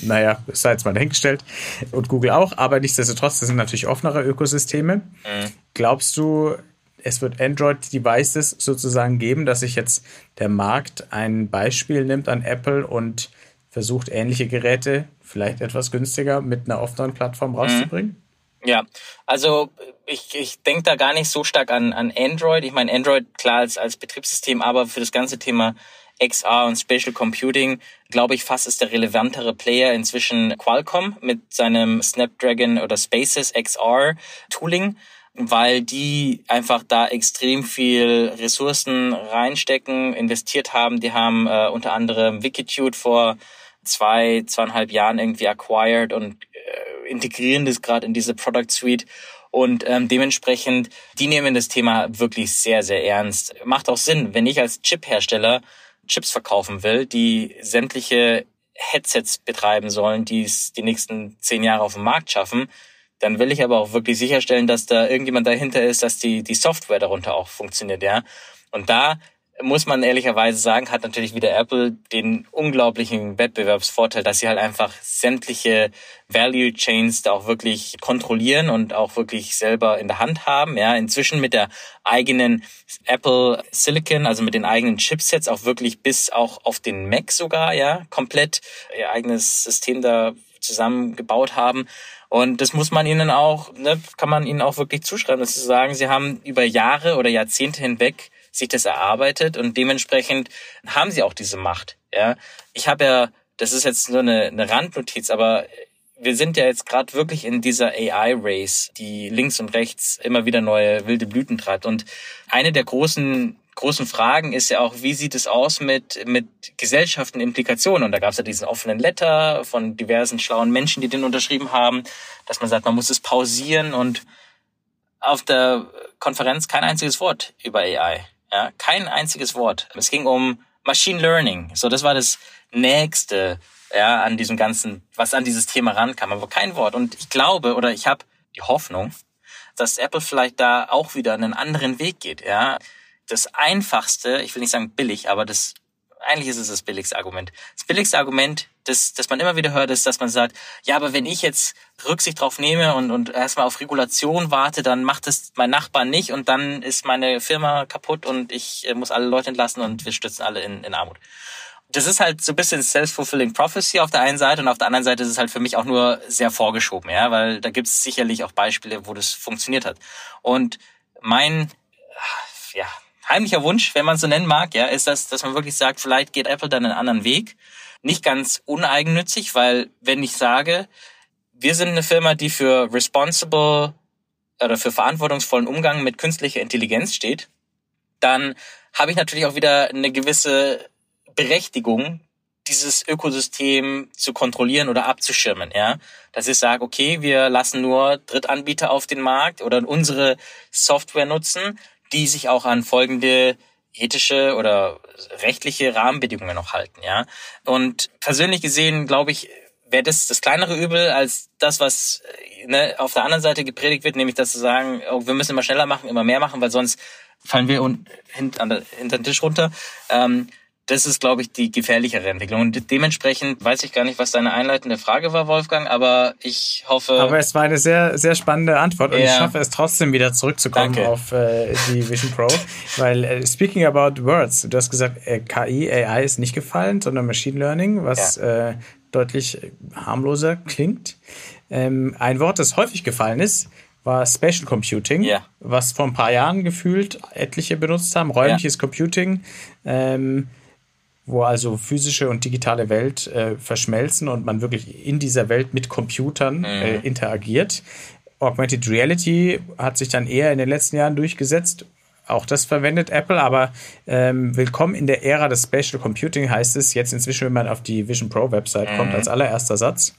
Naja, sei jetzt mal dahingestellt. Und Google auch, aber nichtsdestotrotz, das sind natürlich offenere Ökosysteme. Mhm. Glaubst du, es wird Android-Devices sozusagen geben, dass sich jetzt der Markt ein Beispiel nimmt an Apple und versucht, ähnliche Geräte vielleicht etwas günstiger mit einer offenen Plattform rauszubringen? Ja, also ich, ich denke da gar nicht so stark an, an Android. Ich meine, Android klar als, als Betriebssystem, aber für das ganze Thema XR und Spatial Computing, glaube ich, fast ist der relevantere Player inzwischen Qualcomm mit seinem Snapdragon oder Spaces XR Tooling weil die einfach da extrem viel Ressourcen reinstecken, investiert haben. Die haben äh, unter anderem Wikitude vor zwei, zweieinhalb Jahren irgendwie acquired und äh, integrieren das gerade in diese Product Suite. Und ähm, dementsprechend, die nehmen das Thema wirklich sehr, sehr ernst. Macht auch Sinn, wenn ich als Chip-Hersteller Chips verkaufen will, die sämtliche Headsets betreiben sollen, die es die nächsten zehn Jahre auf dem Markt schaffen, dann will ich aber auch wirklich sicherstellen, dass da irgendjemand dahinter ist, dass die, die Software darunter auch funktioniert, ja. Und da muss man ehrlicherweise sagen, hat natürlich wieder Apple den unglaublichen Wettbewerbsvorteil, dass sie halt einfach sämtliche Value Chains da auch wirklich kontrollieren und auch wirklich selber in der Hand haben. Ja, inzwischen mit der eigenen Apple Silicon, also mit den eigenen Chipsets auch wirklich bis auch auf den Mac sogar, ja, komplett ihr eigenes System da zusammengebaut haben. Und das muss man ihnen auch, ne, kann man ihnen auch wirklich zuschreiben, dass sie sagen, sie haben über Jahre oder Jahrzehnte hinweg sich das erarbeitet und dementsprechend haben sie auch diese Macht. Ja, ich habe ja, das ist jetzt nur eine, eine Randnotiz, aber wir sind ja jetzt gerade wirklich in dieser AI-Race, die links und rechts immer wieder neue wilde Blüten treibt. Und eine der großen großen Fragen ist ja auch, wie sieht es aus mit, mit Gesellschaften, Implikationen? Und da gab es ja diesen offenen Letter von diversen schlauen Menschen, die den unterschrieben haben, dass man sagt, man muss es pausieren und auf der Konferenz kein einziges Wort über AI. Ja, kein einziges Wort. Es ging um Machine Learning. So, das war das nächste, ja, an diesem ganzen, was an dieses Thema rankam, aber kein Wort. Und ich glaube oder ich habe die Hoffnung, dass Apple vielleicht da auch wieder einen anderen Weg geht, ja. Das einfachste, ich will nicht sagen billig, aber das eigentlich ist es das billigste Argument. Das billigste Argument, das, das man immer wieder hört, ist, dass man sagt, ja, aber wenn ich jetzt Rücksicht drauf nehme und, und erstmal auf Regulation warte, dann macht es mein Nachbar nicht und dann ist meine Firma kaputt und ich äh, muss alle Leute entlassen und wir stürzen alle in, in Armut. Das ist halt so ein bisschen self-fulfilling prophecy auf der einen Seite und auf der anderen Seite ist es halt für mich auch nur sehr vorgeschoben, ja, weil da gibt es sicherlich auch Beispiele, wo das funktioniert hat. Und mein, ja, heimlicher Wunsch, wenn man es so nennen mag, ja, ist das, dass man wirklich sagt, vielleicht geht Apple dann einen anderen Weg. Nicht ganz uneigennützig, weil wenn ich sage, wir sind eine Firma, die für responsible oder für verantwortungsvollen Umgang mit künstlicher Intelligenz steht, dann habe ich natürlich auch wieder eine gewisse Berechtigung, dieses Ökosystem zu kontrollieren oder abzuschirmen, ja. Dass ich sage, okay, wir lassen nur Drittanbieter auf den Markt oder unsere Software nutzen, die sich auch an folgende ethische oder rechtliche Rahmenbedingungen noch halten, ja. Und persönlich gesehen, glaube ich, wäre das das kleinere Übel als das, was ne, auf der anderen Seite gepredigt wird, nämlich dass zu sagen, oh, wir müssen immer schneller machen, immer mehr machen, weil sonst fallen wir hinter den Tisch runter. Ähm, das ist, glaube ich, die gefährlichere Entwicklung. Und dementsprechend weiß ich gar nicht, was deine einleitende Frage war, Wolfgang, aber ich hoffe. Aber es war eine sehr, sehr spannende Antwort und ja. ich schaffe es trotzdem wieder zurückzukommen Danke. auf äh, die Vision Pro. weil, äh, speaking about words, du hast gesagt, äh, KI, AI ist nicht gefallen, sondern Machine Learning, was ja. äh, deutlich harmloser klingt. Ähm, ein Wort, das häufig gefallen ist, war Spatial Computing, yeah. was vor ein paar Jahren gefühlt etliche benutzt haben, räumliches yeah. Computing. Ähm, wo also physische und digitale Welt äh, verschmelzen und man wirklich in dieser Welt mit Computern mhm. äh, interagiert. Augmented Reality hat sich dann eher in den letzten Jahren durchgesetzt. Auch das verwendet Apple, aber ähm, willkommen in der Ära des Spatial Computing heißt es jetzt inzwischen, wenn man auf die Vision Pro Website mhm. kommt, als allererster Satz.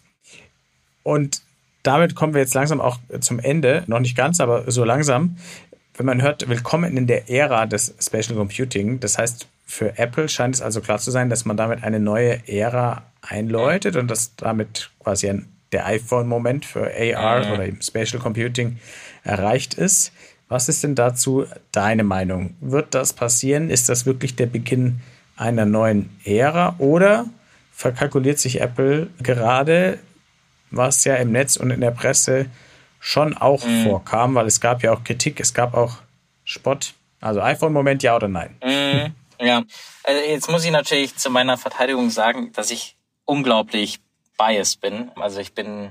Und damit kommen wir jetzt langsam auch zum Ende, noch nicht ganz, aber so langsam. Wenn man hört, willkommen in der Ära des Spatial Computing, das heißt, für Apple scheint es also klar zu sein, dass man damit eine neue Ära einläutet und dass damit quasi ein, der iPhone-Moment für AR mhm. oder eben Spatial Computing erreicht ist. Was ist denn dazu deine Meinung? Wird das passieren? Ist das wirklich der Beginn einer neuen Ära oder verkalkuliert sich Apple gerade, was ja im Netz und in der Presse schon auch mhm. vorkam, weil es gab ja auch Kritik, es gab auch Spott. Also iPhone-Moment, ja oder nein? Mhm. Ja, also jetzt muss ich natürlich zu meiner Verteidigung sagen, dass ich unglaublich biased bin. Also ich bin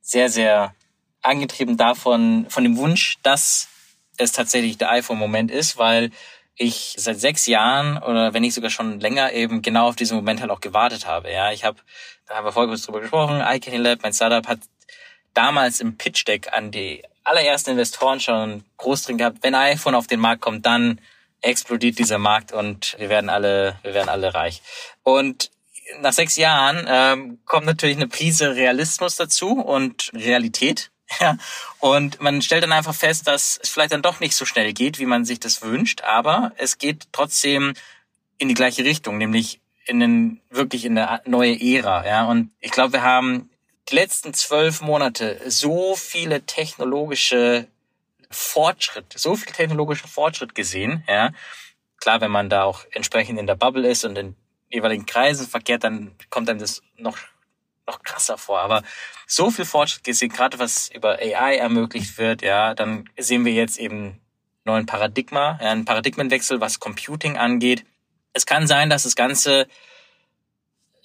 sehr, sehr angetrieben davon, von dem Wunsch, dass es tatsächlich der iPhone-Moment ist, weil ich seit sechs Jahren oder wenn nicht sogar schon länger eben genau auf diesen Moment halt auch gewartet habe. Ja, ich habe, da haben wir vorher kurz drüber gesprochen, iCandy Lab, mein Startup hat damals im Pitch Deck an die allerersten Investoren schon groß drin gehabt, wenn iPhone auf den Markt kommt, dann explodiert dieser Markt und wir werden alle, wir werden alle reich. Und nach sechs Jahren ähm, kommt natürlich eine Prise Realismus dazu und Realität. Ja, und man stellt dann einfach fest, dass es vielleicht dann doch nicht so schnell geht, wie man sich das wünscht, aber es geht trotzdem in die gleiche Richtung, nämlich in den, wirklich in eine neue Ära. Ja, und ich glaube, wir haben die letzten zwölf Monate so viele technologische Fortschritt, so viel technologischen Fortschritt gesehen, ja. Klar, wenn man da auch entsprechend in der Bubble ist und in jeweiligen Kreisen verkehrt, dann kommt einem das noch, noch krasser vor. Aber so viel Fortschritt gesehen, gerade was über AI ermöglicht wird, ja, dann sehen wir jetzt eben neuen Paradigma, ja, einen Paradigmenwechsel, was Computing angeht. Es kann sein, dass das Ganze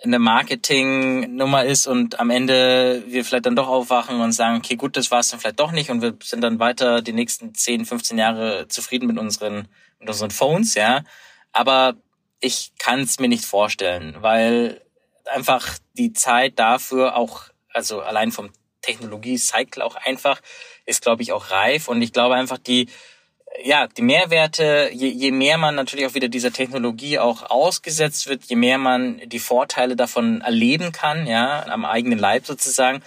eine Marketingnummer ist und am Ende wir vielleicht dann doch aufwachen und sagen, okay, gut, das war es dann vielleicht doch nicht und wir sind dann weiter die nächsten 10, 15 Jahre zufrieden mit unseren, mit unseren Phones, ja. Aber ich kann es mir nicht vorstellen, weil einfach die Zeit dafür auch, also allein vom Technologie-Cycle auch einfach, ist, glaube ich, auch reif und ich glaube einfach, die ja, die Mehrwerte, je, je mehr man natürlich auch wieder dieser Technologie auch ausgesetzt wird, je mehr man die Vorteile davon erleben kann, ja, am eigenen Leib sozusagen,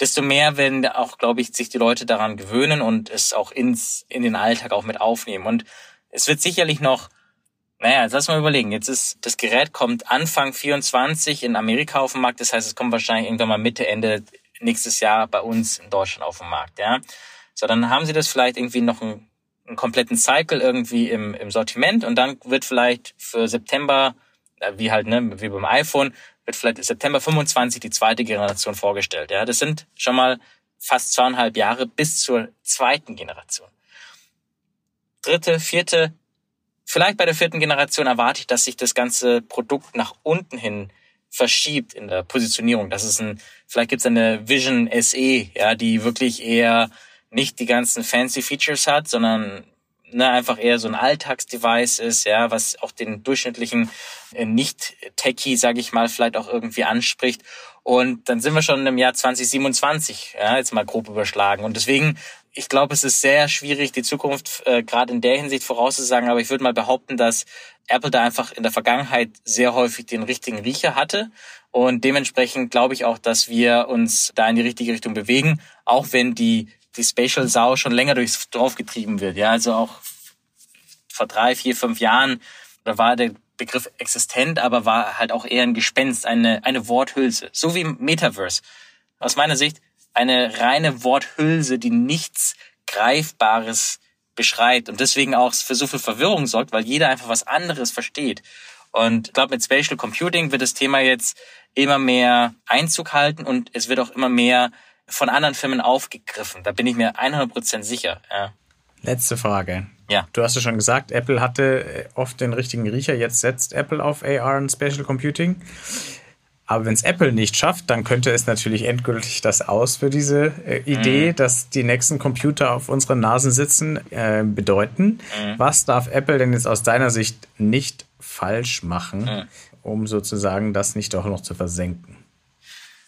desto mehr werden auch, glaube ich, sich die Leute daran gewöhnen und es auch ins, in den Alltag auch mit aufnehmen. Und es wird sicherlich noch, naja, jetzt lass mal überlegen. Jetzt ist, das Gerät kommt Anfang 24 in Amerika auf den Markt. Das heißt, es kommt wahrscheinlich irgendwann mal Mitte, Ende nächstes Jahr bei uns in Deutschland auf den Markt, ja. So, dann haben sie das vielleicht irgendwie noch ein einen kompletten Cycle irgendwie im, im Sortiment und dann wird vielleicht für September, äh, wie halt, ne, wie beim iPhone, wird vielleicht September 25 die zweite Generation vorgestellt. Ja, das sind schon mal fast zweieinhalb Jahre bis zur zweiten Generation. Dritte, vierte, vielleicht bei der vierten Generation erwarte ich, dass sich das ganze Produkt nach unten hin verschiebt in der Positionierung. Das ist ein, vielleicht gibt es eine Vision SE, ja, die wirklich eher nicht die ganzen fancy Features hat, sondern ne, einfach eher so ein Alltagsdevice ist, ja, was auch den durchschnittlichen äh, Nicht-Techie, sage ich mal, vielleicht auch irgendwie anspricht. Und dann sind wir schon im Jahr 2027, ja, jetzt mal grob überschlagen. Und deswegen, ich glaube, es ist sehr schwierig, die Zukunft äh, gerade in der Hinsicht vorauszusagen. Aber ich würde mal behaupten, dass Apple da einfach in der Vergangenheit sehr häufig den richtigen Riecher hatte. Und dementsprechend glaube ich auch, dass wir uns da in die richtige Richtung bewegen, auch wenn die die Spatial Sau schon länger durchs Dorf getrieben wird. Ja, also auch vor drei, vier, fünf Jahren, da war der Begriff existent, aber war halt auch eher ein Gespenst, eine, eine Worthülse. So wie Metaverse. Aus meiner Sicht eine reine Worthülse, die nichts Greifbares beschreibt und deswegen auch für so viel Verwirrung sorgt, weil jeder einfach was anderes versteht. Und ich glaube, mit Spatial Computing wird das Thema jetzt immer mehr Einzug halten und es wird auch immer mehr von anderen Firmen aufgegriffen. Da bin ich mir 100% sicher. Ja. Letzte Frage. Ja. Du hast ja schon gesagt, Apple hatte äh, oft den richtigen Riecher. Jetzt setzt Apple auf AR und Spatial Computing. Aber wenn es Apple nicht schafft, dann könnte es natürlich endgültig das aus für diese äh, Idee, mhm. dass die nächsten Computer auf unseren Nasen sitzen, äh, bedeuten. Mhm. Was darf Apple denn jetzt aus deiner Sicht nicht falsch machen, mhm. um sozusagen das nicht doch noch zu versenken?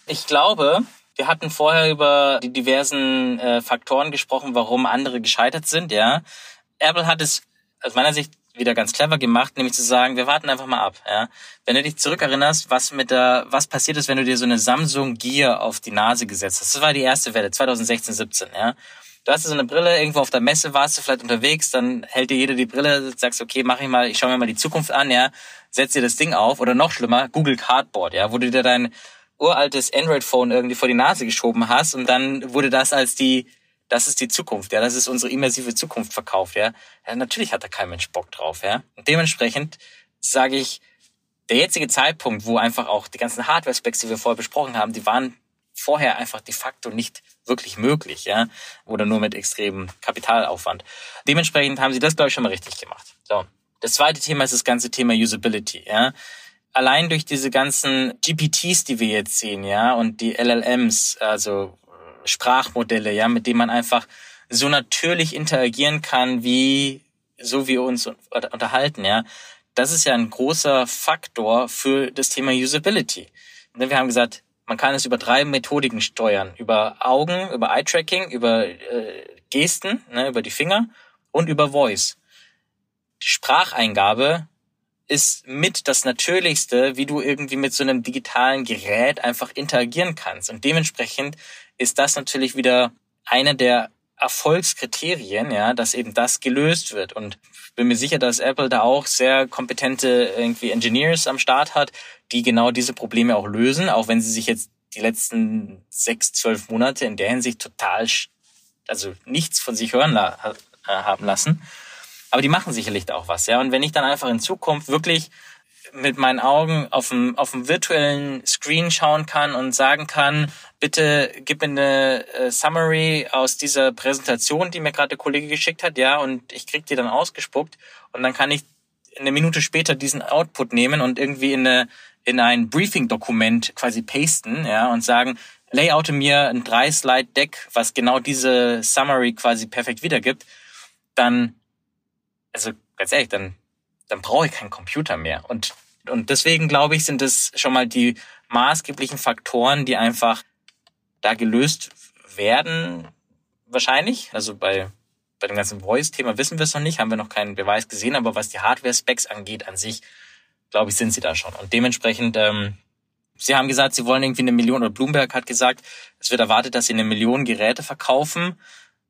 Ich glaube, wir hatten vorher über die diversen äh, Faktoren gesprochen, warum andere gescheitert sind, ja. Apple hat es aus meiner Sicht wieder ganz clever gemacht, nämlich zu sagen, wir warten einfach mal ab. Ja? Wenn du dich zurückerinnerst, was mit der, was passiert ist, wenn du dir so eine Samsung Gear auf die Nase gesetzt hast. Das war die erste Welle, 2016, 17. Ja? Du hast so eine Brille, irgendwo auf der Messe warst du vielleicht unterwegs, dann hält dir jeder die Brille, sagst, okay, mach ich mal, ich schaue mir mal die Zukunft an, ja, setz dir das Ding auf oder noch schlimmer, Google Cardboard, ja, wo du dir dein uraltes Android-Phone irgendwie vor die Nase geschoben hast und dann wurde das als die das ist die Zukunft, ja, das ist unsere immersive Zukunft verkauft, ja. ja natürlich hat da kein Mensch Bock drauf, ja. Und dementsprechend sage ich, der jetzige Zeitpunkt, wo einfach auch die ganzen Hardware-Specs, die wir vorher besprochen haben, die waren vorher einfach de facto nicht wirklich möglich, ja, oder nur mit extremem Kapitalaufwand. Dementsprechend haben sie das, glaube ich, schon mal richtig gemacht. So. Das zweite Thema ist das ganze Thema Usability, ja. Allein durch diese ganzen GPTs, die wir jetzt sehen, ja, und die LLMs, also Sprachmodelle, ja, mit denen man einfach so natürlich interagieren kann, wie so wir uns unterhalten, ja. Das ist ja ein großer Faktor für das Thema Usability. Wir haben gesagt, man kann es über drei Methodiken steuern. Über Augen, über Eye-Tracking, über äh, Gesten, ne, über die Finger und über Voice. Die Spracheingabe ist mit das Natürlichste, wie du irgendwie mit so einem digitalen Gerät einfach interagieren kannst. Und dementsprechend ist das natürlich wieder einer der Erfolgskriterien, ja, dass eben das gelöst wird. Und ich bin mir sicher, dass Apple da auch sehr kompetente irgendwie Engineers am Start hat, die genau diese Probleme auch lösen, auch wenn sie sich jetzt die letzten sechs, zwölf Monate in der Hinsicht total, also nichts von sich hören la haben lassen. Aber die machen sicherlich da auch was, ja. Und wenn ich dann einfach in Zukunft wirklich mit meinen Augen auf dem, auf dem virtuellen Screen schauen kann und sagen kann, bitte gib mir eine äh, Summary aus dieser Präsentation, die mir gerade der Kollege geschickt hat, ja, und ich krieg die dann ausgespuckt und dann kann ich eine Minute später diesen Output nehmen und irgendwie in eine in ein Briefing-Dokument quasi pasten, ja, und sagen, layoute mir ein drei Slide Deck, was genau diese Summary quasi perfekt wiedergibt, dann, also ganz ehrlich, dann dann brauche ich keinen Computer mehr. Und, und deswegen glaube ich, sind das schon mal die maßgeblichen Faktoren, die einfach da gelöst werden, wahrscheinlich. Also bei, bei dem ganzen Voice-Thema wissen wir es noch nicht, haben wir noch keinen Beweis gesehen, aber was die Hardware-Specs angeht an sich, glaube ich, sind sie da schon. Und dementsprechend, ähm, Sie haben gesagt, Sie wollen irgendwie eine Million, oder Bloomberg hat gesagt, es wird erwartet, dass Sie eine Million Geräte verkaufen.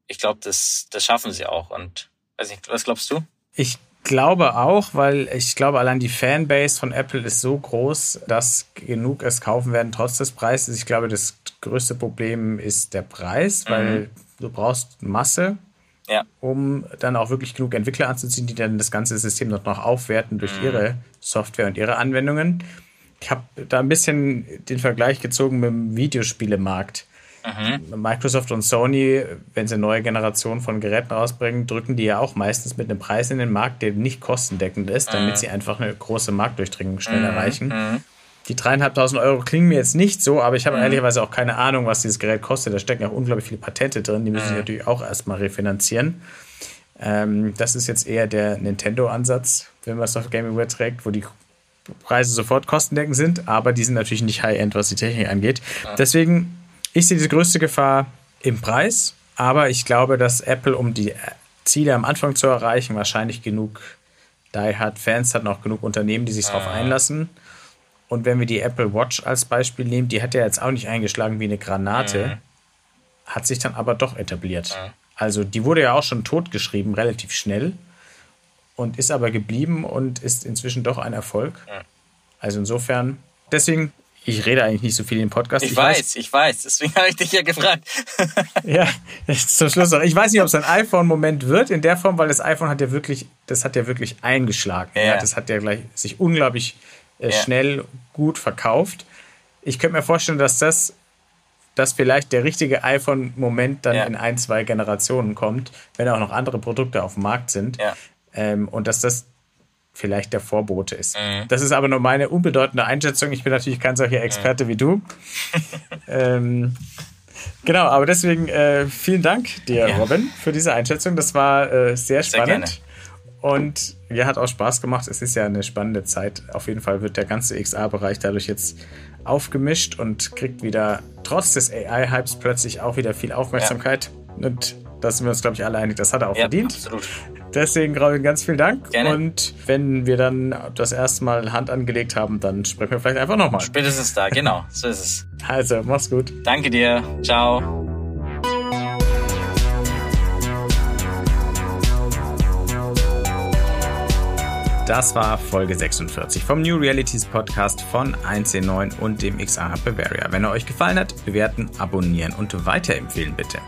Ich glaube, das, das schaffen Sie auch. Und weiß nicht, was glaubst du? Ich glaube auch, weil ich glaube, allein die Fanbase von Apple ist so groß, dass genug es kaufen werden, trotz des Preises. Ich glaube, das größte Problem ist der Preis, weil mhm. du brauchst Masse, ja. um dann auch wirklich genug Entwickler anzuziehen, die dann das ganze System dort noch aufwerten durch mhm. ihre Software und ihre Anwendungen. Ich habe da ein bisschen den Vergleich gezogen mit dem Videospielemarkt. Mhm. Microsoft und Sony, wenn sie eine neue Generation von Geräten rausbringen, drücken die ja auch meistens mit einem Preis in den Markt, der nicht kostendeckend ist, damit mhm. sie einfach eine große Marktdurchdringung schnell mhm. erreichen. Mhm. Die dreieinhalbtausend Euro klingen mir jetzt nicht so, aber ich habe mhm. ehrlicherweise auch keine Ahnung, was dieses Gerät kostet. Da stecken auch unglaublich viele Patente drin, die müssen sich mhm. natürlich auch erstmal refinanzieren. Ähm, das ist jetzt eher der Nintendo-Ansatz, wenn man es auf Gaming überträgt, wo die Preise sofort kostendeckend sind, aber die sind natürlich nicht High-End, was die Technik angeht. Deswegen ich sehe die größte Gefahr im Preis, aber ich glaube, dass Apple, um die Ziele am Anfang zu erreichen, wahrscheinlich genug Die Hard Fans hat, noch genug Unternehmen, die sich darauf ah. einlassen. Und wenn wir die Apple Watch als Beispiel nehmen, die hat ja jetzt auch nicht eingeschlagen wie eine Granate, mhm. hat sich dann aber doch etabliert. Mhm. Also die wurde ja auch schon totgeschrieben, relativ schnell. und ist aber geblieben und ist inzwischen doch ein Erfolg. Also insofern, deswegen, ich rede eigentlich nicht so viel im Podcast. Ich, ich weiß, weiß, ich weiß, deswegen habe ich dich ja gefragt. ja, zum Schluss noch. Ich weiß nicht, ob es ein iPhone-Moment wird in der Form, weil das iPhone hat ja wirklich, das hat ja wirklich eingeschlagen. Ja. das hat ja gleich sich unglaublich äh, ja. schnell gut verkauft. Ich könnte mir vorstellen, dass das dass vielleicht der richtige iPhone-Moment dann ja. in ein, zwei Generationen kommt, wenn auch noch andere Produkte auf dem Markt sind. Ja. Ähm, und dass das vielleicht der Vorbote ist. Mhm. Das ist aber nur meine unbedeutende Einschätzung. Ich bin natürlich kein solcher Experte mhm. wie du. ähm, genau, aber deswegen äh, vielen Dank dir, ja. Robin, für diese Einschätzung. Das war äh, sehr spannend. Sehr und ja, hat auch Spaß gemacht. Es ist ja eine spannende Zeit. Auf jeden Fall wird der ganze XA-Bereich dadurch jetzt aufgemischt und kriegt wieder trotz des AI-Hypes plötzlich auch wieder viel Aufmerksamkeit. Ja. Und da sind wir uns, glaube ich, alle einig, das hat er auch ja, verdient. Absolut. Deswegen, Robin, ganz vielen Dank. Gerne. Und wenn wir dann das erste Mal Hand angelegt haben, dann sprechen wir vielleicht einfach nochmal. Spätestens da, genau. So ist es. Also, mach's gut. Danke dir. Ciao. Das war Folge 46 vom New Realities Podcast von 1C9 und dem XA Bavaria. Wenn er euch gefallen hat, bewerten, abonnieren und weiterempfehlen bitte.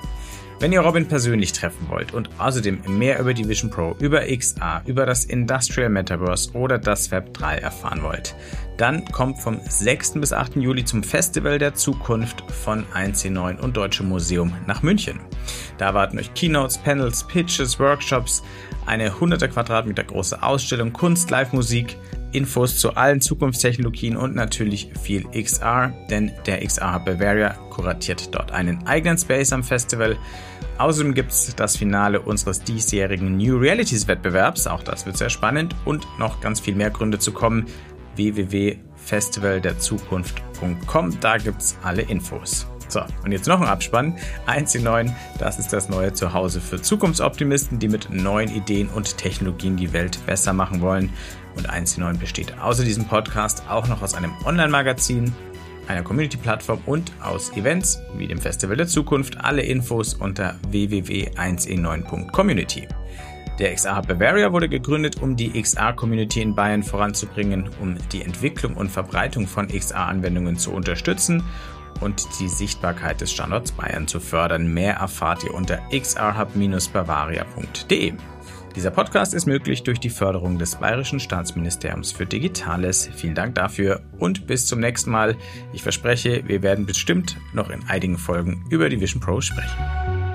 Wenn ihr Robin persönlich treffen wollt und außerdem mehr über die Vision Pro, über XA, über das Industrial Metaverse oder das Web 3 erfahren wollt, dann kommt vom 6. bis 8. Juli zum Festival der Zukunft von 1C9 und Deutsche Museum nach München. Da erwarten euch Keynotes, Panels, Pitches, Workshops, eine 100 Quadratmeter große Ausstellung, Kunst, Live-Musik, Infos zu allen Zukunftstechnologien und natürlich viel XR, denn der XR Bavaria kuratiert dort einen eigenen Space am Festival. Außerdem gibt es das Finale unseres diesjährigen New Realities Wettbewerbs, auch das wird sehr spannend und noch ganz viel mehr Gründe zu kommen. www.festivalderzukunft.com, da gibt es alle Infos. So, und jetzt noch ein Abspann. 1 in 9, das ist das neue Zuhause für Zukunftsoptimisten, die mit neuen Ideen und Technologien die Welt besser machen wollen. Und 1 in 9 besteht außer diesem Podcast auch noch aus einem Online-Magazin, einer Community-Plattform und aus Events wie dem Festival der Zukunft. Alle Infos unter www.1in9.community. Der XR Bavaria wurde gegründet, um die XR-Community in Bayern voranzubringen, um die Entwicklung und Verbreitung von XR-Anwendungen zu unterstützen und die Sichtbarkeit des Standorts Bayern zu fördern. Mehr erfahrt ihr unter xrhub-bavaria.de. Dieser Podcast ist möglich durch die Förderung des Bayerischen Staatsministeriums für Digitales. Vielen Dank dafür und bis zum nächsten Mal. Ich verspreche, wir werden bestimmt noch in einigen Folgen über die Vision Pro sprechen.